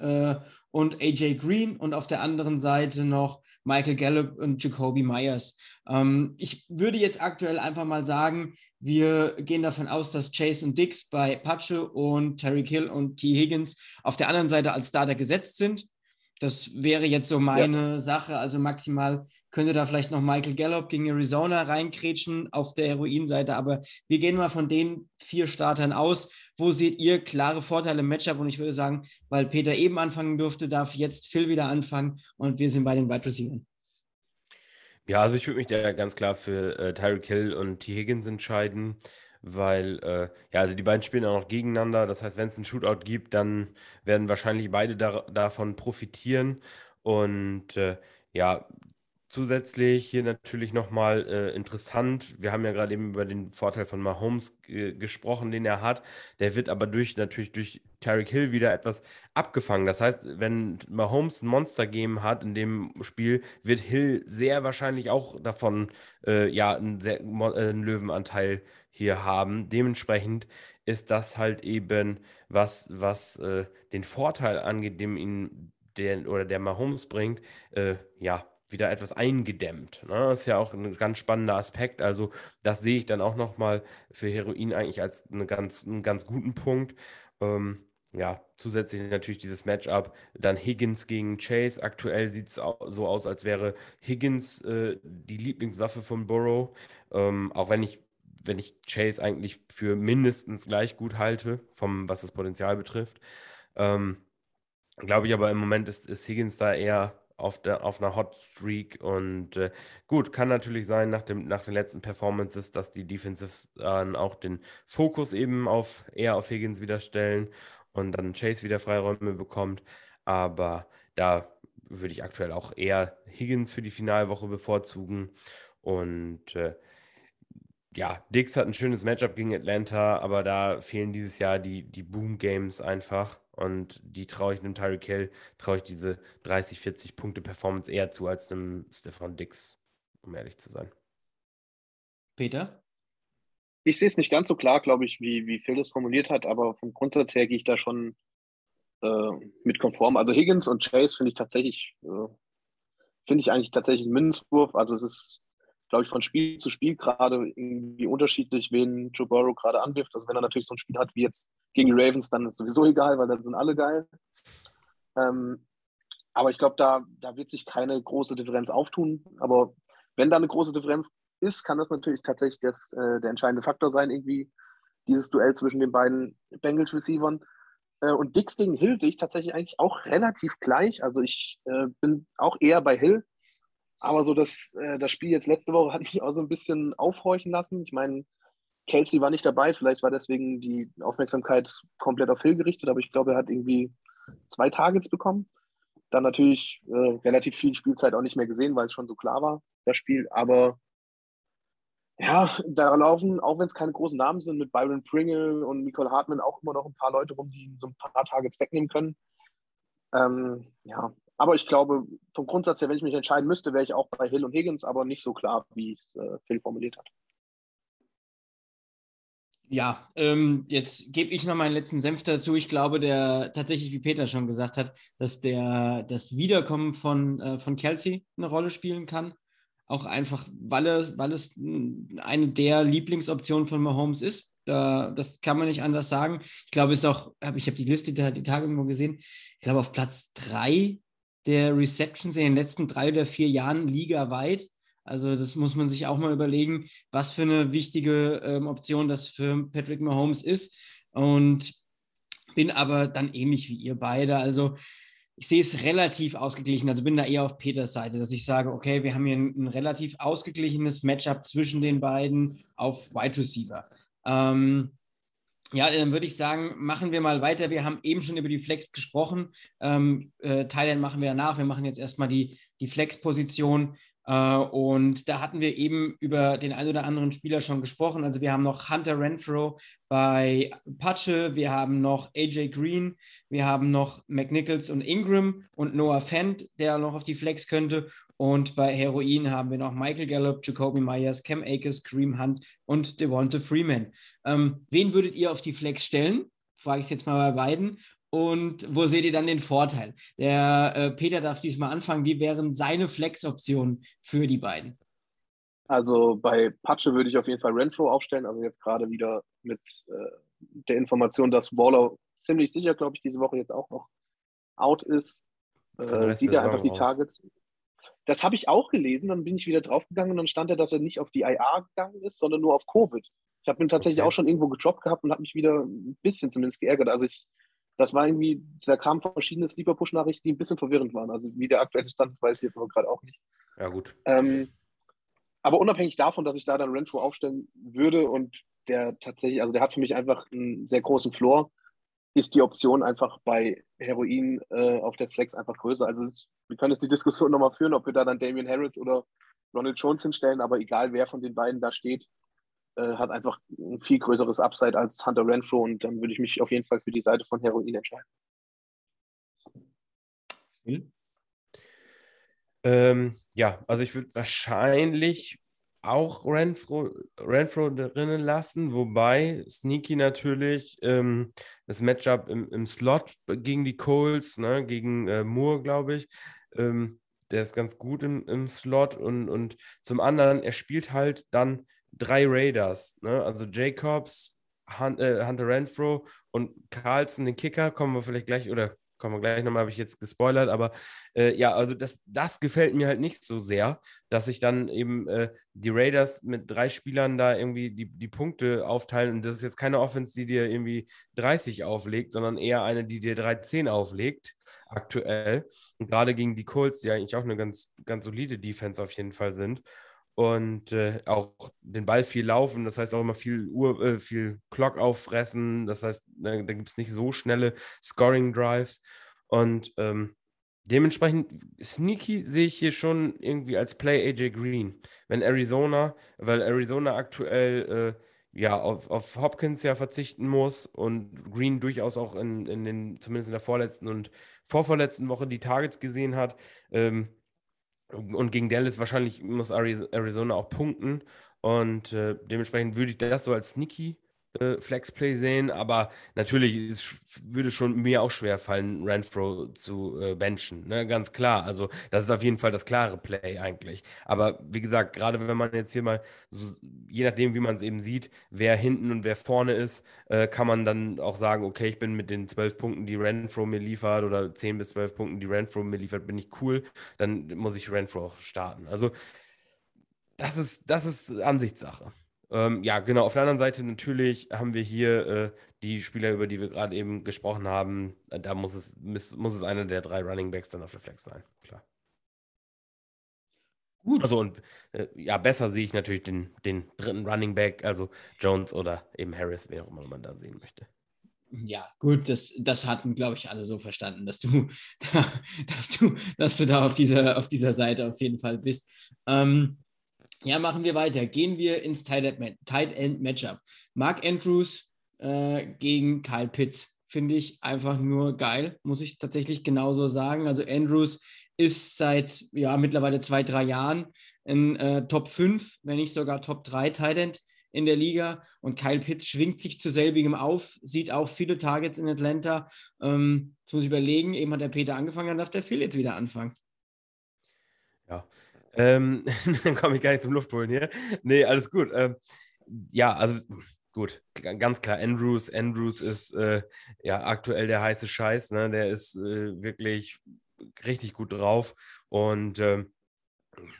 äh, und AJ Green und auf der anderen Seite noch Michael Gallup und Jacoby Myers. Ähm, ich würde jetzt aktuell einfach mal sagen, wir gehen davon aus, dass Chase und Dix bei Pache und Terry Kill und T. Higgins auf der anderen Seite als Starter gesetzt sind. Das wäre jetzt so meine ja. Sache. Also maximal könnte da vielleicht noch Michael Gallup gegen Arizona reinkrätschen auf der Heroinseite. Aber wir gehen mal von den vier Startern aus. Wo seht ihr klare Vorteile im Matchup? Und ich würde sagen, weil Peter eben anfangen durfte, darf jetzt Phil wieder anfangen und wir sind bei den Wide Receivers. Ja, also ich würde mich da ganz klar für äh, Tyreek Hill und T. Higgins entscheiden weil äh, ja, also die beiden spielen auch noch gegeneinander. Das heißt, wenn es einen Shootout gibt, dann werden wahrscheinlich beide da, davon profitieren. Und äh, ja, zusätzlich hier natürlich nochmal äh, interessant. Wir haben ja gerade eben über den Vorteil von Mahomes gesprochen, den er hat. Der wird aber durch natürlich durch Tarek Hill wieder etwas abgefangen. Das heißt, wenn Mahomes ein Monster-Game hat in dem Spiel, wird Hill sehr wahrscheinlich auch davon äh, ja einen, sehr, äh, einen Löwenanteil hier haben. Dementsprechend ist das halt eben was, was äh, den Vorteil angeht, dem ihn der oder der Mahomes bringt, äh, ja, wieder etwas eingedämmt. Ne? Das ist ja auch ein ganz spannender Aspekt. Also, das sehe ich dann auch nochmal für Heroin eigentlich als eine ganz, einen ganz guten Punkt. Ähm, ja, zusätzlich natürlich dieses Matchup. Dann Higgins gegen Chase. Aktuell sieht es so aus, als wäre Higgins äh, die Lieblingswaffe von Burrow. Ähm, auch wenn ich wenn ich Chase eigentlich für mindestens gleich gut halte, vom, was das Potenzial betrifft. Ähm, Glaube ich aber im Moment ist, ist Higgins da eher auf, der, auf einer Hot Streak und äh, gut, kann natürlich sein nach, dem, nach den letzten Performances, dass die Defensives dann auch den Fokus eben auf eher auf Higgins wieder stellen und dann Chase wieder Freiräume bekommt. Aber da würde ich aktuell auch eher Higgins für die Finalwoche bevorzugen und äh, ja, Dix hat ein schönes Matchup gegen Atlanta, aber da fehlen dieses Jahr die, die Boom-Games einfach. Und die traue ich einem Tyreek Hill, traue ich diese 30, 40 Punkte Performance eher zu als einem Stefan Dix, um ehrlich zu sein. Peter? Ich sehe es nicht ganz so klar, glaube ich, wie, wie Phil es formuliert hat, aber vom Grundsatz her gehe ich da schon äh, mit konform. Also Higgins und Chase finde ich tatsächlich, äh, finde ich eigentlich tatsächlich einen Münzwurf. Also es ist glaube ich, von Spiel zu Spiel gerade irgendwie unterschiedlich, wen Joe Burrow gerade anwirft. Also wenn er natürlich so ein Spiel hat wie jetzt gegen die Ravens, dann ist sowieso egal, weil dann sind alle geil. Ähm, aber ich glaube, da, da wird sich keine große Differenz auftun. Aber wenn da eine große Differenz ist, kann das natürlich tatsächlich das, äh, der entscheidende Faktor sein, irgendwie dieses Duell zwischen den beiden Bengals-Receivern. Äh, und Dix gegen Hill sehe ich tatsächlich eigentlich auch relativ gleich. Also ich äh, bin auch eher bei Hill. Aber so das, äh, das Spiel jetzt letzte Woche hat mich auch so ein bisschen aufhorchen lassen. Ich meine, Kelsey war nicht dabei, vielleicht war deswegen die Aufmerksamkeit komplett auf Hill gerichtet, aber ich glaube, er hat irgendwie zwei Targets bekommen. Dann natürlich äh, relativ viel Spielzeit auch nicht mehr gesehen, weil es schon so klar war, das Spiel. Aber ja, da laufen, auch wenn es keine großen Namen sind, mit Byron Pringle und Nicole Hartman auch immer noch ein paar Leute rum, die so ein paar Targets wegnehmen können. Ähm, ja, aber ich glaube, vom Grundsatz her, wenn ich mich entscheiden müsste, wäre ich auch bei Hill und Higgins, aber nicht so klar, wie es äh, Phil formuliert hat. Ja, ähm, jetzt gebe ich noch meinen letzten Senf dazu. Ich glaube, der tatsächlich, wie Peter schon gesagt hat, dass der das Wiederkommen von, äh, von Kelsey eine Rolle spielen kann. Auch einfach, weil es, weil es eine der Lieblingsoptionen von Mahomes ist. Da, das kann man nicht anders sagen. Ich glaube, es ist auch, ich habe die Liste die Tage irgendwo gesehen, ich glaube, auf Platz drei der Receptions in den letzten drei oder vier Jahren ligaweit. Also das muss man sich auch mal überlegen, was für eine wichtige ähm, Option das für Patrick Mahomes ist. Und bin aber dann ähnlich wie ihr beide. Also ich sehe es relativ ausgeglichen. Also bin da eher auf Peters Seite, dass ich sage, okay, wir haben hier ein, ein relativ ausgeglichenes Matchup zwischen den beiden auf Wide Receiver. Ähm, ja, dann würde ich sagen, machen wir mal weiter. Wir haben eben schon über die Flex gesprochen. Ähm, äh, Thailand machen wir danach. Wir machen jetzt erstmal die, die Flex-Position. Äh, und da hatten wir eben über den ein oder anderen Spieler schon gesprochen. Also wir haben noch Hunter Renfro bei Pache, wir haben noch AJ Green, wir haben noch McNichols und Ingram und Noah Fent, der noch auf die Flex könnte. Und bei Heroin haben wir noch Michael Gallup, Jacoby Myers, Cam Akers, Kareem Hunt und Devonta Freeman. Ähm, wen würdet ihr auf die Flex stellen? Frage ich jetzt mal bei beiden. und wo seht ihr dann den Vorteil? Der äh, Peter darf diesmal anfangen. Wie wären seine Flex-Optionen für die beiden? Also bei Patsche würde ich auf jeden Fall Renfro aufstellen. Also jetzt gerade wieder mit äh, der Information, dass Waller ziemlich sicher, glaube ich, diese Woche jetzt auch noch out ist. Äh, sieht er einfach die Targets. Das habe ich auch gelesen, dann bin ich wieder draufgegangen und dann stand er, dass er nicht auf die IR gegangen ist, sondern nur auf Covid. Ich habe ihn tatsächlich okay. auch schon irgendwo gedroppt gehabt und habe mich wieder ein bisschen zumindest geärgert. Also ich das war irgendwie, da kamen verschiedene Sleeper-Push-Nachrichten, die ein bisschen verwirrend waren. Also wie der aktuelle Stand ist, weiß ich jetzt aber gerade auch nicht. Ja, gut. Ähm, aber unabhängig davon, dass ich da dann Renfro aufstellen würde und der tatsächlich, also der hat für mich einfach einen sehr großen Floor, ist die Option einfach bei Heroin äh, auf der Flex einfach größer. Also ist, wir können jetzt die Diskussion nochmal führen, ob wir da dann Damian Harris oder Ronald Jones hinstellen, aber egal wer von den beiden da steht, äh, hat einfach ein viel größeres Upside als Hunter Renfro und dann würde ich mich auf jeden Fall für die Seite von Heroin entscheiden. Hm? Ähm, ja, also ich würde wahrscheinlich auch Renfro, Renfro drinnen lassen, wobei Sneaky natürlich ähm, das Matchup im, im Slot gegen die Coles, ne, gegen äh, Moore, glaube ich, ähm, der ist ganz gut im, im Slot und, und zum anderen, er spielt halt dann drei Raiders, ne? also Jacobs, Hunt, äh, Hunter Renfro und Carlson, den Kicker, kommen wir vielleicht gleich, oder kommen wir gleich nochmal, habe ich jetzt gespoilert, aber äh, ja, also das, das gefällt mir halt nicht so sehr, dass sich dann eben äh, die Raiders mit drei Spielern da irgendwie die, die Punkte aufteilen und das ist jetzt keine Offense, die dir irgendwie 30 auflegt, sondern eher eine, die dir 13 auflegt, aktuell. Und gerade gegen die Colts, die eigentlich auch eine ganz, ganz solide Defense auf jeden Fall sind und äh, auch den Ball viel laufen, das heißt auch immer viel Uhr, äh, viel Clock auffressen, das heißt, da, da gibt es nicht so schnelle Scoring Drives und ähm, dementsprechend sneaky sehe ich hier schon irgendwie als Play AJ Green, wenn Arizona, weil Arizona aktuell äh, ja auf, auf Hopkins ja verzichten muss und Green durchaus auch in, in den, zumindest in der vorletzten und vorvorletzten Woche die Targets gesehen hat. Ähm, und gegen Dallas wahrscheinlich muss Arizona auch punkten. Und äh, dementsprechend würde ich das so als sneaky äh, Flexplay sehen, aber natürlich ist, würde schon mir auch schwer fallen, Renfro zu äh, benchen, ne? ganz klar. Also das ist auf jeden Fall das klare Play eigentlich. Aber wie gesagt, gerade wenn man jetzt hier mal, so, je nachdem wie man es eben sieht, wer hinten und wer vorne ist, äh, kann man dann auch sagen, okay, ich bin mit den zwölf Punkten, die Renfro mir liefert oder zehn bis zwölf Punkten, die Renfro mir liefert, bin ich cool, dann muss ich Renfro auch starten. Also das ist, das ist Ansichtssache. Ähm, ja, genau. Auf der anderen Seite natürlich haben wir hier äh, die Spieler, über die wir gerade eben gesprochen haben. Äh, da muss es, muss, muss es einer der drei Running Backs dann auf der Flex sein, klar. Gut. Also und äh, ja, besser sehe ich natürlich den, den dritten Running Back, also Jones oder eben Harris, wer auch immer man da sehen möchte. Ja, gut, das, das hatten, glaube ich, alle so verstanden, dass du, dass du, dass du da auf dieser, auf dieser Seite auf jeden Fall bist. Ähm, ja, machen wir weiter. Gehen wir ins Tight End Matchup. Mark Andrews äh, gegen Kyle Pitts. Finde ich einfach nur geil, muss ich tatsächlich genauso sagen. Also Andrews ist seit ja, mittlerweile zwei, drei Jahren in äh, Top 5, wenn nicht sogar Top 3 Tight End in der Liga. Und Kyle Pitts schwingt sich zu selbigem auf, sieht auch viele Targets in Atlanta. Ähm, jetzt muss ich überlegen, eben hat der Peter angefangen, dann darf der Phil jetzt wieder anfangen. Ja, ähm, dann komme ich gar nicht zum Luftholen hier. Nee, alles gut. Ähm, ja, also gut, ganz klar, Andrews, Andrews ist äh, ja aktuell der heiße Scheiß, ne? Der ist äh, wirklich richtig gut drauf. Und äh,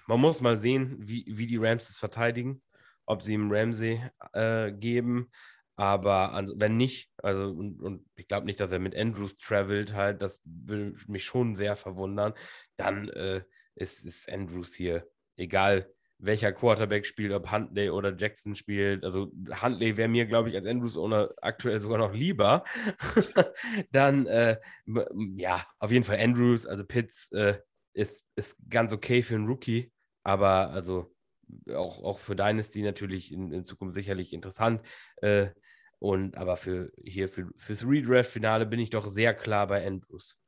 man muss mal sehen, wie, wie die Rams es verteidigen, ob sie ihm Ramsey äh, geben. Aber also, wenn nicht, also und, und ich glaube nicht, dass er mit Andrews travelt, halt, das würde mich schon sehr verwundern, dann äh, ist, ist Andrews hier. Egal welcher Quarterback spielt, ob Huntley oder Jackson spielt. Also Huntley wäre mir, glaube ich, als Andrews Owner aktuell sogar noch lieber. Dann, äh, ja, auf jeden Fall Andrews, also Pitts äh, ist, ist ganz okay für einen Rookie, aber also auch, auch für Dynasty natürlich in, in Zukunft sicherlich interessant. Äh, und aber für hier für, fürs Redraft-Finale bin ich doch sehr klar bei Andrews.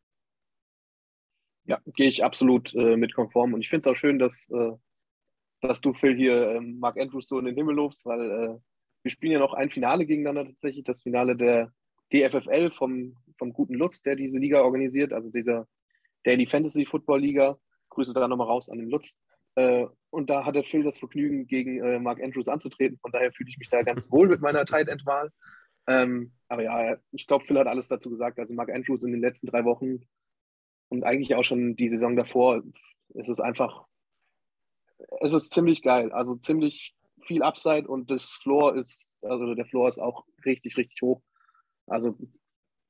Ja, gehe ich absolut äh, mit konform. Und ich finde es auch schön, dass, äh, dass du, Phil, hier äh, Mark Andrews so in den Himmel lobst, weil äh, wir spielen ja noch ein Finale gegeneinander tatsächlich, das Finale der DFFL vom, vom guten Lutz, der diese Liga organisiert, also dieser Daily Fantasy Football Liga. Grüße da nochmal raus an den Lutz. Äh, und da hatte Phil das Vergnügen, gegen äh, Mark Andrews anzutreten. Von daher fühle ich mich da ganz wohl mit meiner Tight End Wahl. Ähm, aber ja, ich glaube, Phil hat alles dazu gesagt. Also Mark Andrews in den letzten drei Wochen und eigentlich auch schon die Saison davor, ist es einfach, es ist ziemlich geil. Also ziemlich viel Upside und das Floor ist, also der Floor ist auch richtig, richtig hoch. Also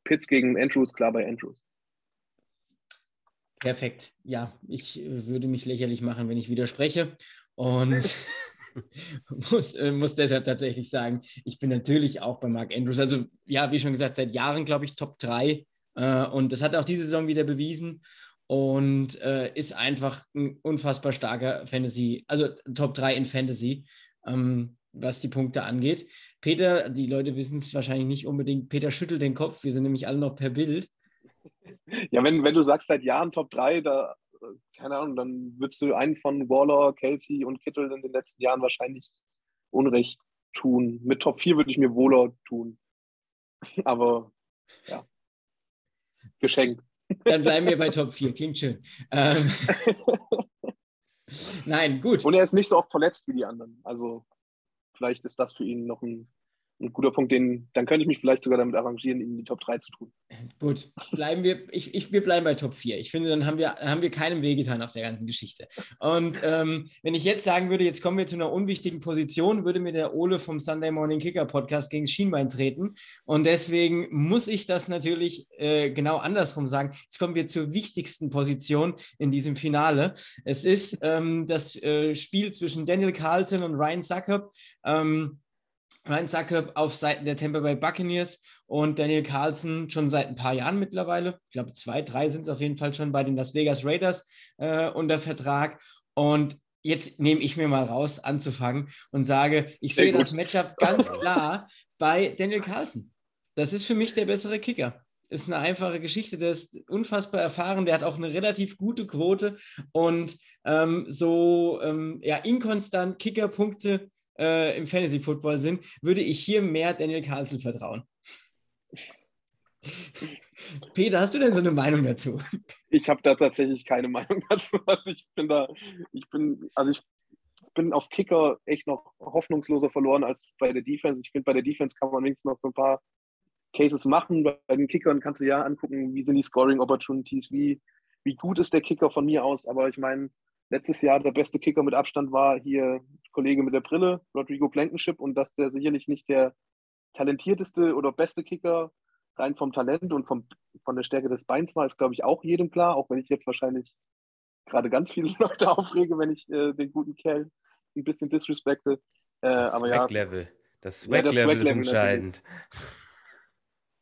Pitts gegen Andrews, klar bei Andrews. Perfekt. Ja, ich würde mich lächerlich machen, wenn ich widerspreche. Und muss, äh, muss deshalb tatsächlich sagen, ich bin natürlich auch bei Mark Andrews. Also, ja, wie schon gesagt, seit Jahren, glaube ich, Top 3. Äh, und das hat er auch diese Saison wieder bewiesen. Und äh, ist einfach ein unfassbar starker Fantasy, also Top 3 in Fantasy, ähm, was die Punkte angeht. Peter, die Leute wissen es wahrscheinlich nicht unbedingt, Peter schüttelt den Kopf, wir sind nämlich alle noch per Bild. Ja, wenn, wenn du sagst seit Jahren Top 3, da, keine Ahnung, dann würdest du einen von Waller, Kelsey und Kittel in den letzten Jahren wahrscheinlich Unrecht tun. Mit Top 4 würde ich mir wohler tun. Aber ja, geschenkt. Dann bleiben wir bei Top 4, klingt schön. Ähm, Nein, gut. Und er ist nicht so oft verletzt wie die anderen. Also vielleicht ist das für ihn noch ein ein guter Punkt, den, dann könnte ich mich vielleicht sogar damit arrangieren, ihn in die Top 3 zu tun. Gut, bleiben wir, ich, ich, wir bleiben bei Top 4. Ich finde, dann haben wir, haben wir keinem wehgetan auf der ganzen Geschichte. Und ähm, wenn ich jetzt sagen würde, jetzt kommen wir zu einer unwichtigen Position, würde mir der Ole vom Sunday Morning Kicker Podcast gegen Schienbein treten. Und deswegen muss ich das natürlich äh, genau andersrum sagen. Jetzt kommen wir zur wichtigsten Position in diesem Finale. Es ist ähm, das äh, Spiel zwischen Daniel Carlson und Ryan Suckup. Ähm, Ryan Suckup auf Seiten der Tampa Bay Buccaneers und Daniel Carlson schon seit ein paar Jahren mittlerweile. Ich glaube, zwei, drei sind es auf jeden Fall schon bei den Las Vegas Raiders äh, unter Vertrag. Und jetzt nehme ich mir mal raus, anzufangen und sage, ich sehe das Matchup ganz klar bei Daniel Carlson. Das ist für mich der bessere Kicker. Ist eine einfache Geschichte, der ist unfassbar erfahren, der hat auch eine relativ gute Quote und ähm, so ähm, ja, inkonstant Kickerpunkte äh, im Fantasy Football sind, würde ich hier mehr Daniel Carlson vertrauen. Peter, hast du denn so eine Meinung dazu? Ich habe da tatsächlich keine Meinung dazu. Also ich bin da, ich bin, also ich bin auf Kicker echt noch hoffnungsloser verloren als bei der Defense. Ich finde, bei der Defense kann man wenigstens noch so ein paar Cases machen. Bei den Kickern kannst du ja angucken, wie sind die Scoring Opportunities, wie, wie gut ist der Kicker von mir aus. Aber ich meine, letztes Jahr der beste Kicker mit Abstand war hier Kollege mit der Brille, Rodrigo Blankenship, und dass der sicherlich nicht der talentierteste oder beste Kicker rein vom Talent und vom, von der Stärke des Beins war, ist, glaube ich, auch jedem klar, auch wenn ich jetzt wahrscheinlich gerade ganz viele Leute aufrege, wenn ich äh, den guten Kerl ein bisschen disrespekte. Äh, das Swag-Level. Das Swag-Level ja, Swag ist entscheidend. Natürlich.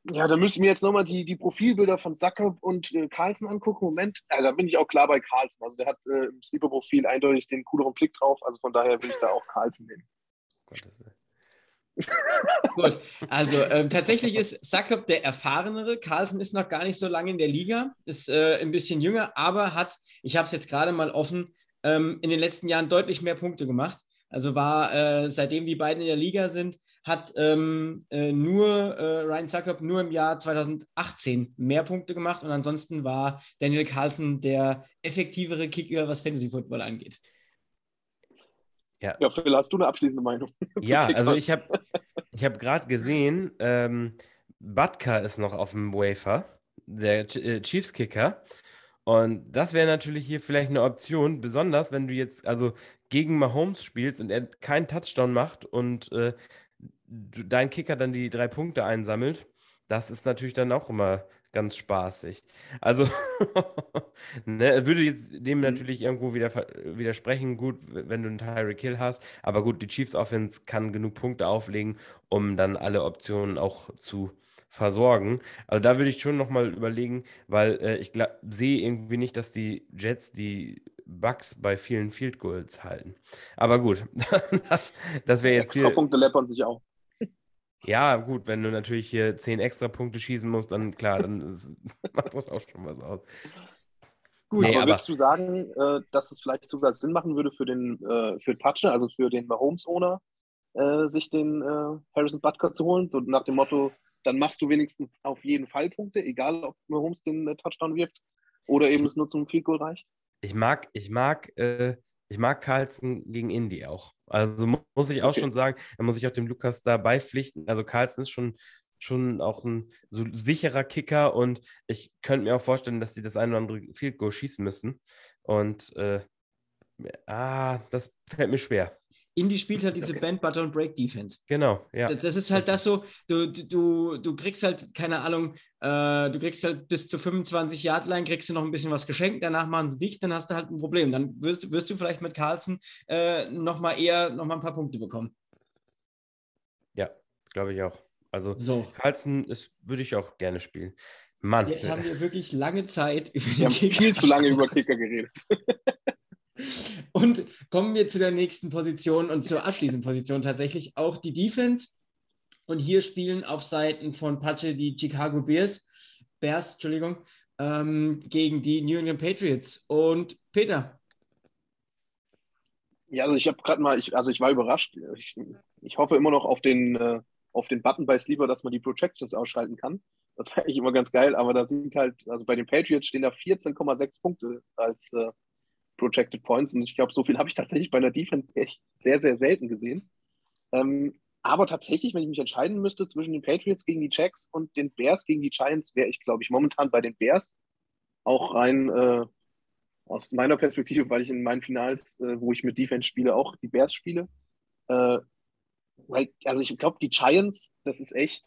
Ja, da müssen wir jetzt nochmal die, die Profilbilder von Sacker und äh, Carlsen angucken. Moment, äh, da bin ich auch klar bei Carlsen. Also der hat äh, im Sleeper-Profil eindeutig den cooleren Blick drauf. Also von daher will ich da auch Carlsen nehmen. Gut, also ähm, tatsächlich ist Sackop der erfahrenere. Carlsen ist noch gar nicht so lange in der Liga, ist äh, ein bisschen jünger, aber hat, ich habe es jetzt gerade mal offen, ähm, in den letzten Jahren deutlich mehr Punkte gemacht. Also war, äh, seitdem die beiden in der Liga sind, hat ähm, äh, nur äh, Ryan Suckup nur im Jahr 2018 mehr Punkte gemacht und ansonsten war Daniel Carlson der effektivere Kicker, was Fantasy Football angeht. Ja, ja Phil, hast du eine abschließende Meinung? Ja, also ich habe ich hab gerade gesehen, ähm, Butker ist noch auf dem Wafer, der äh, Chiefs-Kicker. Und das wäre natürlich hier vielleicht eine Option, besonders wenn du jetzt also gegen Mahomes spielst und er keinen Touchdown macht und äh, dein Kicker dann die drei Punkte einsammelt, das ist natürlich dann auch immer ganz spaßig. Also, ne, würde jetzt dem mhm. natürlich irgendwo wieder, widersprechen, gut, wenn du einen Tyreek Kill hast, aber gut, die Chiefs Offense kann genug Punkte auflegen, um dann alle Optionen auch zu versorgen. Also da würde ich schon nochmal überlegen, weil äh, ich sehe irgendwie nicht, dass die Jets die Bugs bei vielen Field Goals halten. Aber gut, das, das wäre jetzt Extra hier... Punkte läppern sich auch. Ja, gut, wenn du natürlich hier zehn extra Punkte schießen musst, dann klar, dann ist, macht das auch schon was aus. Gut, nee, aber würdest du sagen, äh, dass es vielleicht sogar Sinn machen würde für den äh, für Patcher, also für den Mahomes-Owner, äh, sich den äh, Harrison Butker zu holen? So nach dem Motto, dann machst du wenigstens auf jeden Fall Punkte, egal ob Mahomes den äh, Touchdown wirft oder eben es nur zum Field Goal reicht. Ich mag, ich mag, äh, ich mag Carlson gegen Indy auch. Also muss ich auch okay. schon sagen, da muss ich auch dem Lukas da beipflichten. Also Carlson ist schon, schon auch ein so sicherer Kicker und ich könnte mir auch vorstellen, dass die das eine oder andere Field Goal schießen müssen. Und äh, ah, das fällt mir schwer. Indy spielt halt diese okay. Band, Butter und Break Defense. Genau, ja. Das ist halt das so, du, du, du kriegst halt, keine Ahnung, äh, du kriegst halt bis zu 25 Yard Line, kriegst du noch ein bisschen was geschenkt, danach machen sie dich, dann hast du halt ein Problem. Dann wirst, wirst du vielleicht mit Carlson äh, nochmal eher nochmal ein paar Punkte bekommen. Ja, glaube ich auch. Also so. Carlson würde ich auch gerne spielen. Mann. Jetzt haben wir wirklich lange Zeit über wir haben viel zu lange über Kicker geredet. Und kommen wir zu der nächsten Position und zur abschließenden Position tatsächlich auch die Defense. Und hier spielen auf Seiten von Pache die Chicago Bears, Bears, Entschuldigung, ähm, gegen die New England Patriots. Und Peter. Ja, also ich habe gerade mal, ich, also ich war überrascht. Ich, ich hoffe immer noch auf den, äh, auf den Button bei Sleeper, dass man die Projections ausschalten kann. Das war eigentlich immer ganz geil, aber da sind halt, also bei den Patriots stehen da 14,6 Punkte als äh, Projected Points. Und ich glaube, so viel habe ich tatsächlich bei einer Defense echt sehr, sehr selten gesehen. Ähm, aber tatsächlich, wenn ich mich entscheiden müsste zwischen den Patriots gegen die Jacks und den Bears gegen die Giants, wäre ich, glaube ich, momentan bei den Bears. Auch rein äh, aus meiner Perspektive, weil ich in meinen Finals, äh, wo ich mit Defense spiele, auch die Bears spiele. Äh, weil, also ich glaube, die Giants, das ist echt,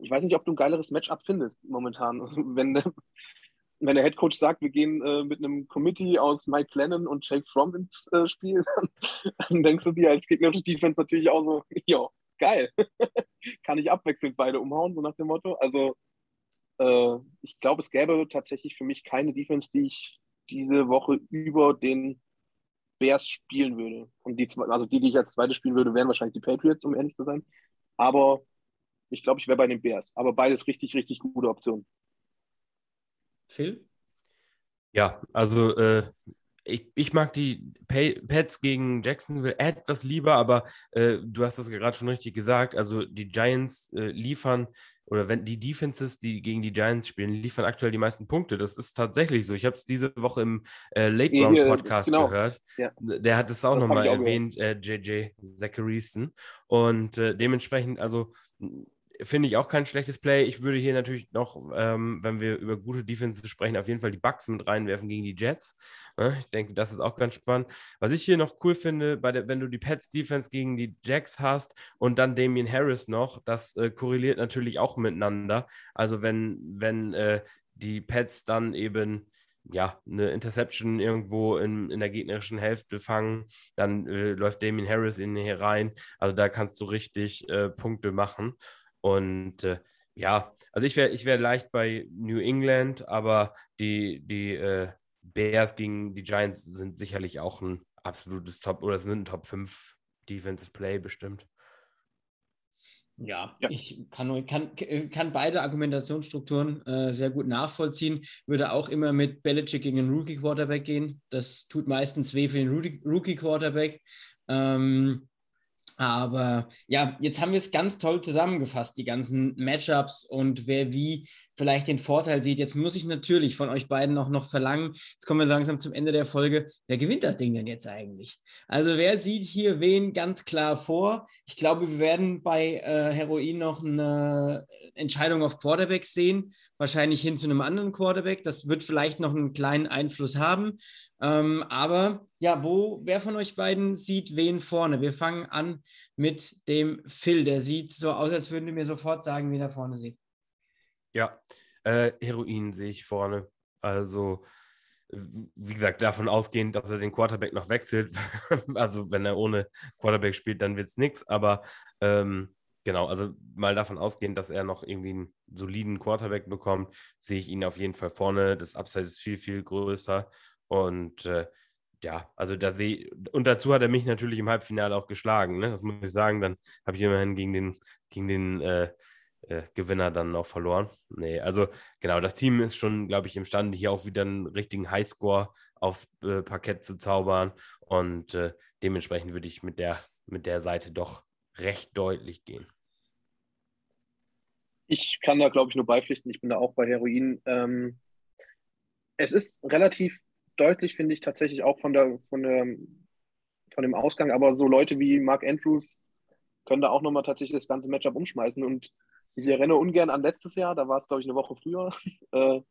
ich weiß nicht, ob du ein geileres Matchup findest momentan. Also wenn, wenn der Headcoach sagt, wir gehen äh, mit einem Committee aus Mike Lennon und Jake Fromm ins äh, Spiel, dann denkst du dir als gegnerische Defense natürlich auch so, ja, geil. Kann ich abwechselnd beide umhauen, so nach dem Motto. Also äh, ich glaube, es gäbe tatsächlich für mich keine Defense, die ich diese Woche über den Bears spielen würde. Und die, also die, die ich als zweite spielen würde, wären wahrscheinlich die Patriots, um ehrlich zu sein. Aber ich glaube, ich wäre bei den Bears. Aber beides richtig, richtig gute Optionen. Phil? Ja, also äh, ich, ich, mag die Pets gegen Jacksonville etwas lieber, aber äh, du hast das gerade schon richtig gesagt. Also die Giants äh, liefern oder wenn die Defenses, die gegen die Giants spielen, liefern aktuell die meisten Punkte. Das ist tatsächlich so. Ich habe es diese Woche im äh, Late Round Podcast genau. gehört. Ja. Der hat es auch nochmal erwähnt, JJ äh, Zacharyson. Und äh, dementsprechend, also finde ich auch kein schlechtes Play. Ich würde hier natürlich noch, ähm, wenn wir über gute Defenses sprechen, auf jeden Fall die Bucks mit reinwerfen gegen die Jets. Ja, ich denke, das ist auch ganz spannend. Was ich hier noch cool finde, der, wenn du die Pets Defense gegen die Jacks hast und dann Damien Harris noch, das äh, korreliert natürlich auch miteinander. Also wenn, wenn äh, die Pets dann eben ja, eine Interception irgendwo in, in der gegnerischen Hälfte fangen, dann äh, läuft Damien Harris in hier rein. Also da kannst du richtig äh, Punkte machen. Und äh, ja, also ich wäre ich wär leicht bei New England, aber die, die äh, Bears gegen die Giants sind sicherlich auch ein absolutes Top oder sind ein Top 5 Defensive Play bestimmt. Ja, ja, ich kann, kann, kann beide Argumentationsstrukturen äh, sehr gut nachvollziehen. Würde auch immer mit Belichick gegen einen Rookie-Quarterback gehen. Das tut meistens weh für den Rookie-Quarterback. Ähm, aber ja, jetzt haben wir es ganz toll zusammengefasst, die ganzen Matchups und wer wie vielleicht den Vorteil sieht. Jetzt muss ich natürlich von euch beiden auch noch verlangen, jetzt kommen wir langsam zum Ende der Folge, wer gewinnt das Ding denn jetzt eigentlich? Also wer sieht hier wen ganz klar vor? Ich glaube, wir werden bei äh, Heroin noch eine Entscheidung auf Quarterback sehen, wahrscheinlich hin zu einem anderen Quarterback. Das wird vielleicht noch einen kleinen Einfluss haben. Ähm, aber ja, wo, wer von euch beiden sieht wen vorne? Wir fangen an mit dem Phil. Der sieht so aus, als würden mir sofort sagen, wen er vorne sieht. Ja, äh, Heroin sehe ich vorne. Also, wie gesagt, davon ausgehend, dass er den Quarterback noch wechselt. also, wenn er ohne Quarterback spielt, dann wird es nichts. Aber ähm, genau, also mal davon ausgehend, dass er noch irgendwie einen soliden Quarterback bekommt, sehe ich ihn auf jeden Fall vorne. Das Upside ist viel, viel größer. Und äh, ja, also da sehe und dazu hat er mich natürlich im Halbfinale auch geschlagen, ne? Das muss ich sagen. Dann habe ich immerhin gegen den, gegen den äh, äh, Gewinner dann noch verloren. Nee, also genau, das Team ist schon, glaube ich, imstande, hier auch wieder einen richtigen Highscore aufs äh, Parkett zu zaubern. Und äh, dementsprechend würde ich mit der, mit der Seite doch recht deutlich gehen. ich kann da, glaube ich, nur beipflichten. Ich bin da auch bei Heroin. Ähm, es ist relativ deutlich, finde ich, tatsächlich auch von, der, von, der, von dem Ausgang. Aber so Leute wie Mark Andrews können da auch nochmal tatsächlich das ganze Matchup umschmeißen. Und ich erinnere ungern an letztes Jahr, da war es, glaube ich, eine Woche früher. Äh,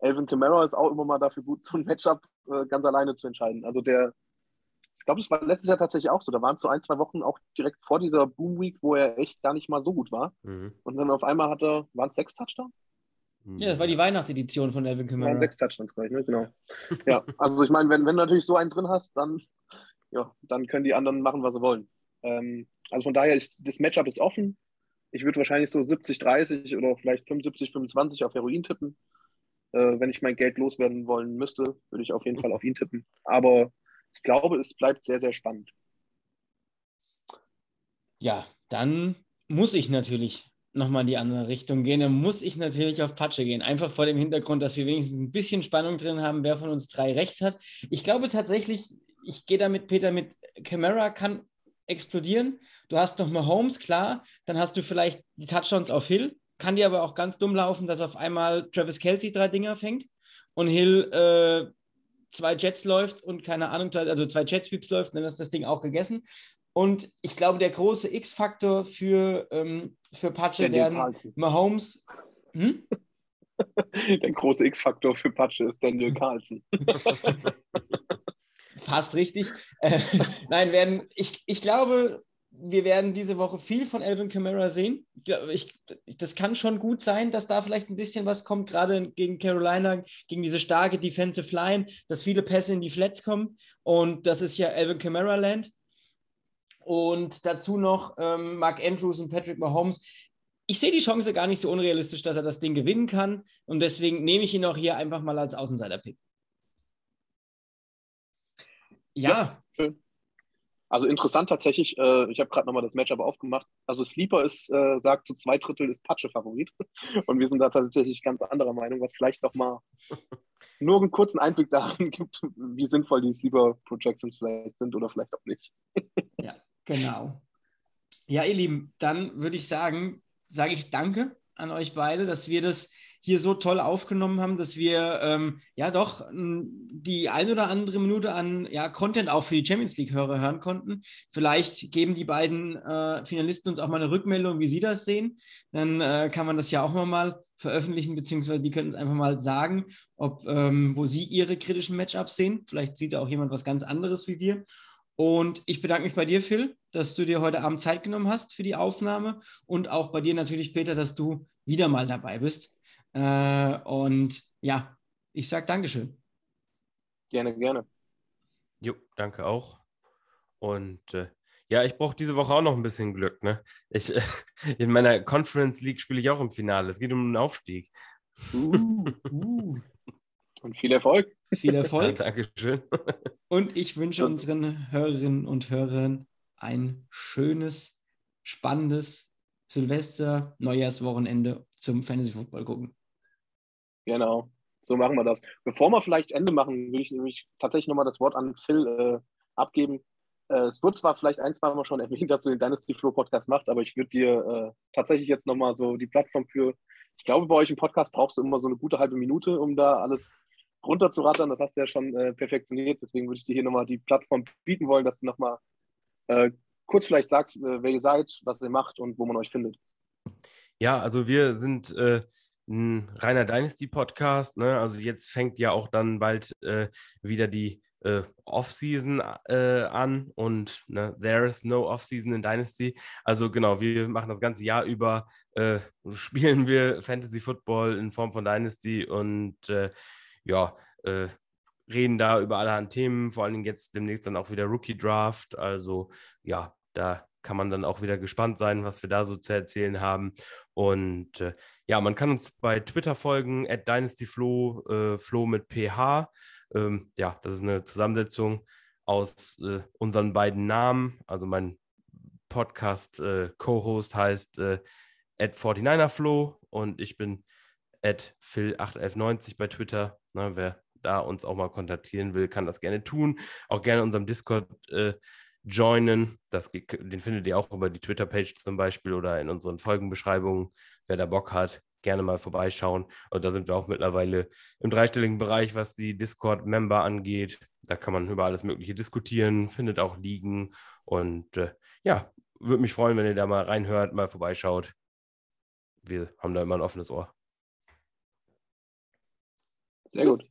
Alvin Kamara ist auch immer mal dafür gut, so ein Matchup äh, ganz alleine zu entscheiden. Also der, ich glaube, das war letztes Jahr tatsächlich auch so. Da waren es so ein, zwei Wochen auch direkt vor dieser Boom Week, wo er echt gar nicht mal so gut war. Mhm. Und dann auf einmal hat er, waren es sechs Touchdowns? Ja, das war die Weihnachtsedition von Alvin Kamara. Sechs Touchdowns, glaube ich, ne? Genau. ja, also ich meine, wenn, wenn du natürlich so einen drin hast, dann, ja, dann können die anderen machen, was sie wollen. Ähm, also von daher ist das Matchup ist offen. Ich würde wahrscheinlich so 70, 30 oder vielleicht 75, 25 auf Heroin tippen. Äh, wenn ich mein Geld loswerden wollen müsste, würde ich auf jeden Fall auf ihn tippen. Aber ich glaube, es bleibt sehr, sehr spannend. Ja, dann muss ich natürlich nochmal in die andere Richtung gehen. Dann muss ich natürlich auf Patsche gehen. Einfach vor dem Hintergrund, dass wir wenigstens ein bisschen Spannung drin haben, wer von uns drei rechts hat. Ich glaube tatsächlich, ich gehe da mit Peter mit Camera kann explodieren. Du hast noch mal Holmes, klar. Dann hast du vielleicht die Touchdowns auf Hill. Kann dir aber auch ganz dumm laufen, dass auf einmal Travis Kelsey drei Dinger fängt und Hill äh, zwei Jets läuft und keine Ahnung, also zwei Jet Sweeps läuft, dann ist das Ding auch gegessen. Und ich glaube, der große X-Faktor für, ähm, für Patsche werden Carlson. Mahomes. Hm? Der große X-Faktor für Patsche ist Daniel Carlson. Fast richtig. Äh, nein, werden, ich, ich glaube, wir werden diese Woche viel von Alvin Kamara sehen. Ich, das kann schon gut sein, dass da vielleicht ein bisschen was kommt, gerade gegen Carolina, gegen diese starke Defensive Line, dass viele Pässe in die Flats kommen. Und das ist ja Alvin Kamara Land. Und dazu noch ähm, Mark Andrews und Patrick Mahomes. Ich sehe die Chance gar nicht so unrealistisch, dass er das Ding gewinnen kann. Und deswegen nehme ich ihn auch hier einfach mal als Außenseiter-Pick. Ja. ja. Schön. Also interessant tatsächlich, äh, ich habe gerade nochmal das Matchup aufgemacht. Also Sleeper ist, äh, sagt zu zwei Drittel ist Patsche Favorit. Und wir sind da tatsächlich ganz anderer Meinung, was vielleicht nochmal nur einen kurzen Einblick darin gibt, wie sinnvoll die Sleeper Projections vielleicht sind oder vielleicht auch nicht. ja, genau. Ja, ihr Lieben, dann würde ich sagen, sage ich danke an euch beide, dass wir das hier so toll aufgenommen haben, dass wir ähm, ja doch die ein oder andere Minute an ja, Content auch für die Champions League-Hörer hören konnten. Vielleicht geben die beiden äh, Finalisten uns auch mal eine Rückmeldung, wie sie das sehen. Dann äh, kann man das ja auch mal veröffentlichen, beziehungsweise die können uns einfach mal sagen, ob, ähm, wo sie ihre kritischen Matchups sehen. Vielleicht sieht da auch jemand was ganz anderes wie wir. Und ich bedanke mich bei dir, Phil, dass du dir heute Abend Zeit genommen hast für die Aufnahme und auch bei dir natürlich, Peter, dass du wieder mal dabei bist. Äh, und ja, ich sage Dankeschön. Gerne, gerne. Jo, danke auch. Und äh, ja, ich brauche diese Woche auch noch ein bisschen Glück. Ne? Ich, äh, in meiner Conference League spiele ich auch im Finale. Es geht um einen Aufstieg. Uh, uh. Und viel Erfolg. Viel Erfolg. Ja, Dankeschön. Und ich wünsche unseren Hörerinnen und Hörern ein schönes, spannendes Silvester, Neujahrswochenende zum Fantasy Football gucken. Genau, so machen wir das. Bevor wir vielleicht Ende machen, würde ich nämlich tatsächlich nochmal das Wort an Phil äh, abgeben. Äh, es wird zwar vielleicht ein, zwei Mal schon erwähnt, dass du den Dynasty Flow Podcast machst, aber ich würde dir äh, tatsächlich jetzt nochmal so die Plattform für, ich glaube, bei euch im Podcast brauchst du immer so eine gute halbe Minute, um da alles runterzurattern. Das hast du ja schon äh, perfektioniert. Deswegen würde ich dir hier nochmal die Plattform bieten wollen, dass du nochmal äh, kurz vielleicht sagst, äh, wer ihr seid, was ihr macht und wo man euch findet. Ja, also wir sind äh, ein reiner Dynasty-Podcast. Ne? Also jetzt fängt ja auch dann bald äh, wieder die äh, Off-Season äh, an und ne, there is no Off-Season in Dynasty. Also genau, wir machen das ganze Jahr über, äh, spielen wir Fantasy Football in Form von Dynasty und äh, ja, äh, reden da über allerhand Themen, vor allen Dingen jetzt demnächst dann auch wieder Rookie Draft. Also ja, da kann man dann auch wieder gespannt sein, was wir da so zu erzählen haben. Und äh, ja, man kann uns bei Twitter folgen, at DynastyFlo, äh, Flo mit PH. Ähm, ja, das ist eine Zusammensetzung aus äh, unseren beiden Namen. Also mein Podcast-Co-Host äh, heißt äh, at 49erFlo und ich bin at Phil81190 bei Twitter. Na, wer da uns auch mal kontaktieren will, kann das gerne tun. Auch gerne unserem Discord äh, joinen. Das, den findet ihr auch über die Twitter-Page zum Beispiel oder in unseren Folgenbeschreibungen. Wer da Bock hat, gerne mal vorbeischauen. Und da sind wir auch mittlerweile im dreistelligen Bereich, was die Discord-Member angeht. Da kann man über alles Mögliche diskutieren, findet auch Ligen. Und äh, ja, würde mich freuen, wenn ihr da mal reinhört, mal vorbeischaut. Wir haben da immer ein offenes Ohr. Sehr gut.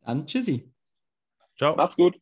Dann tschüssi. Ciao. Macht's gut.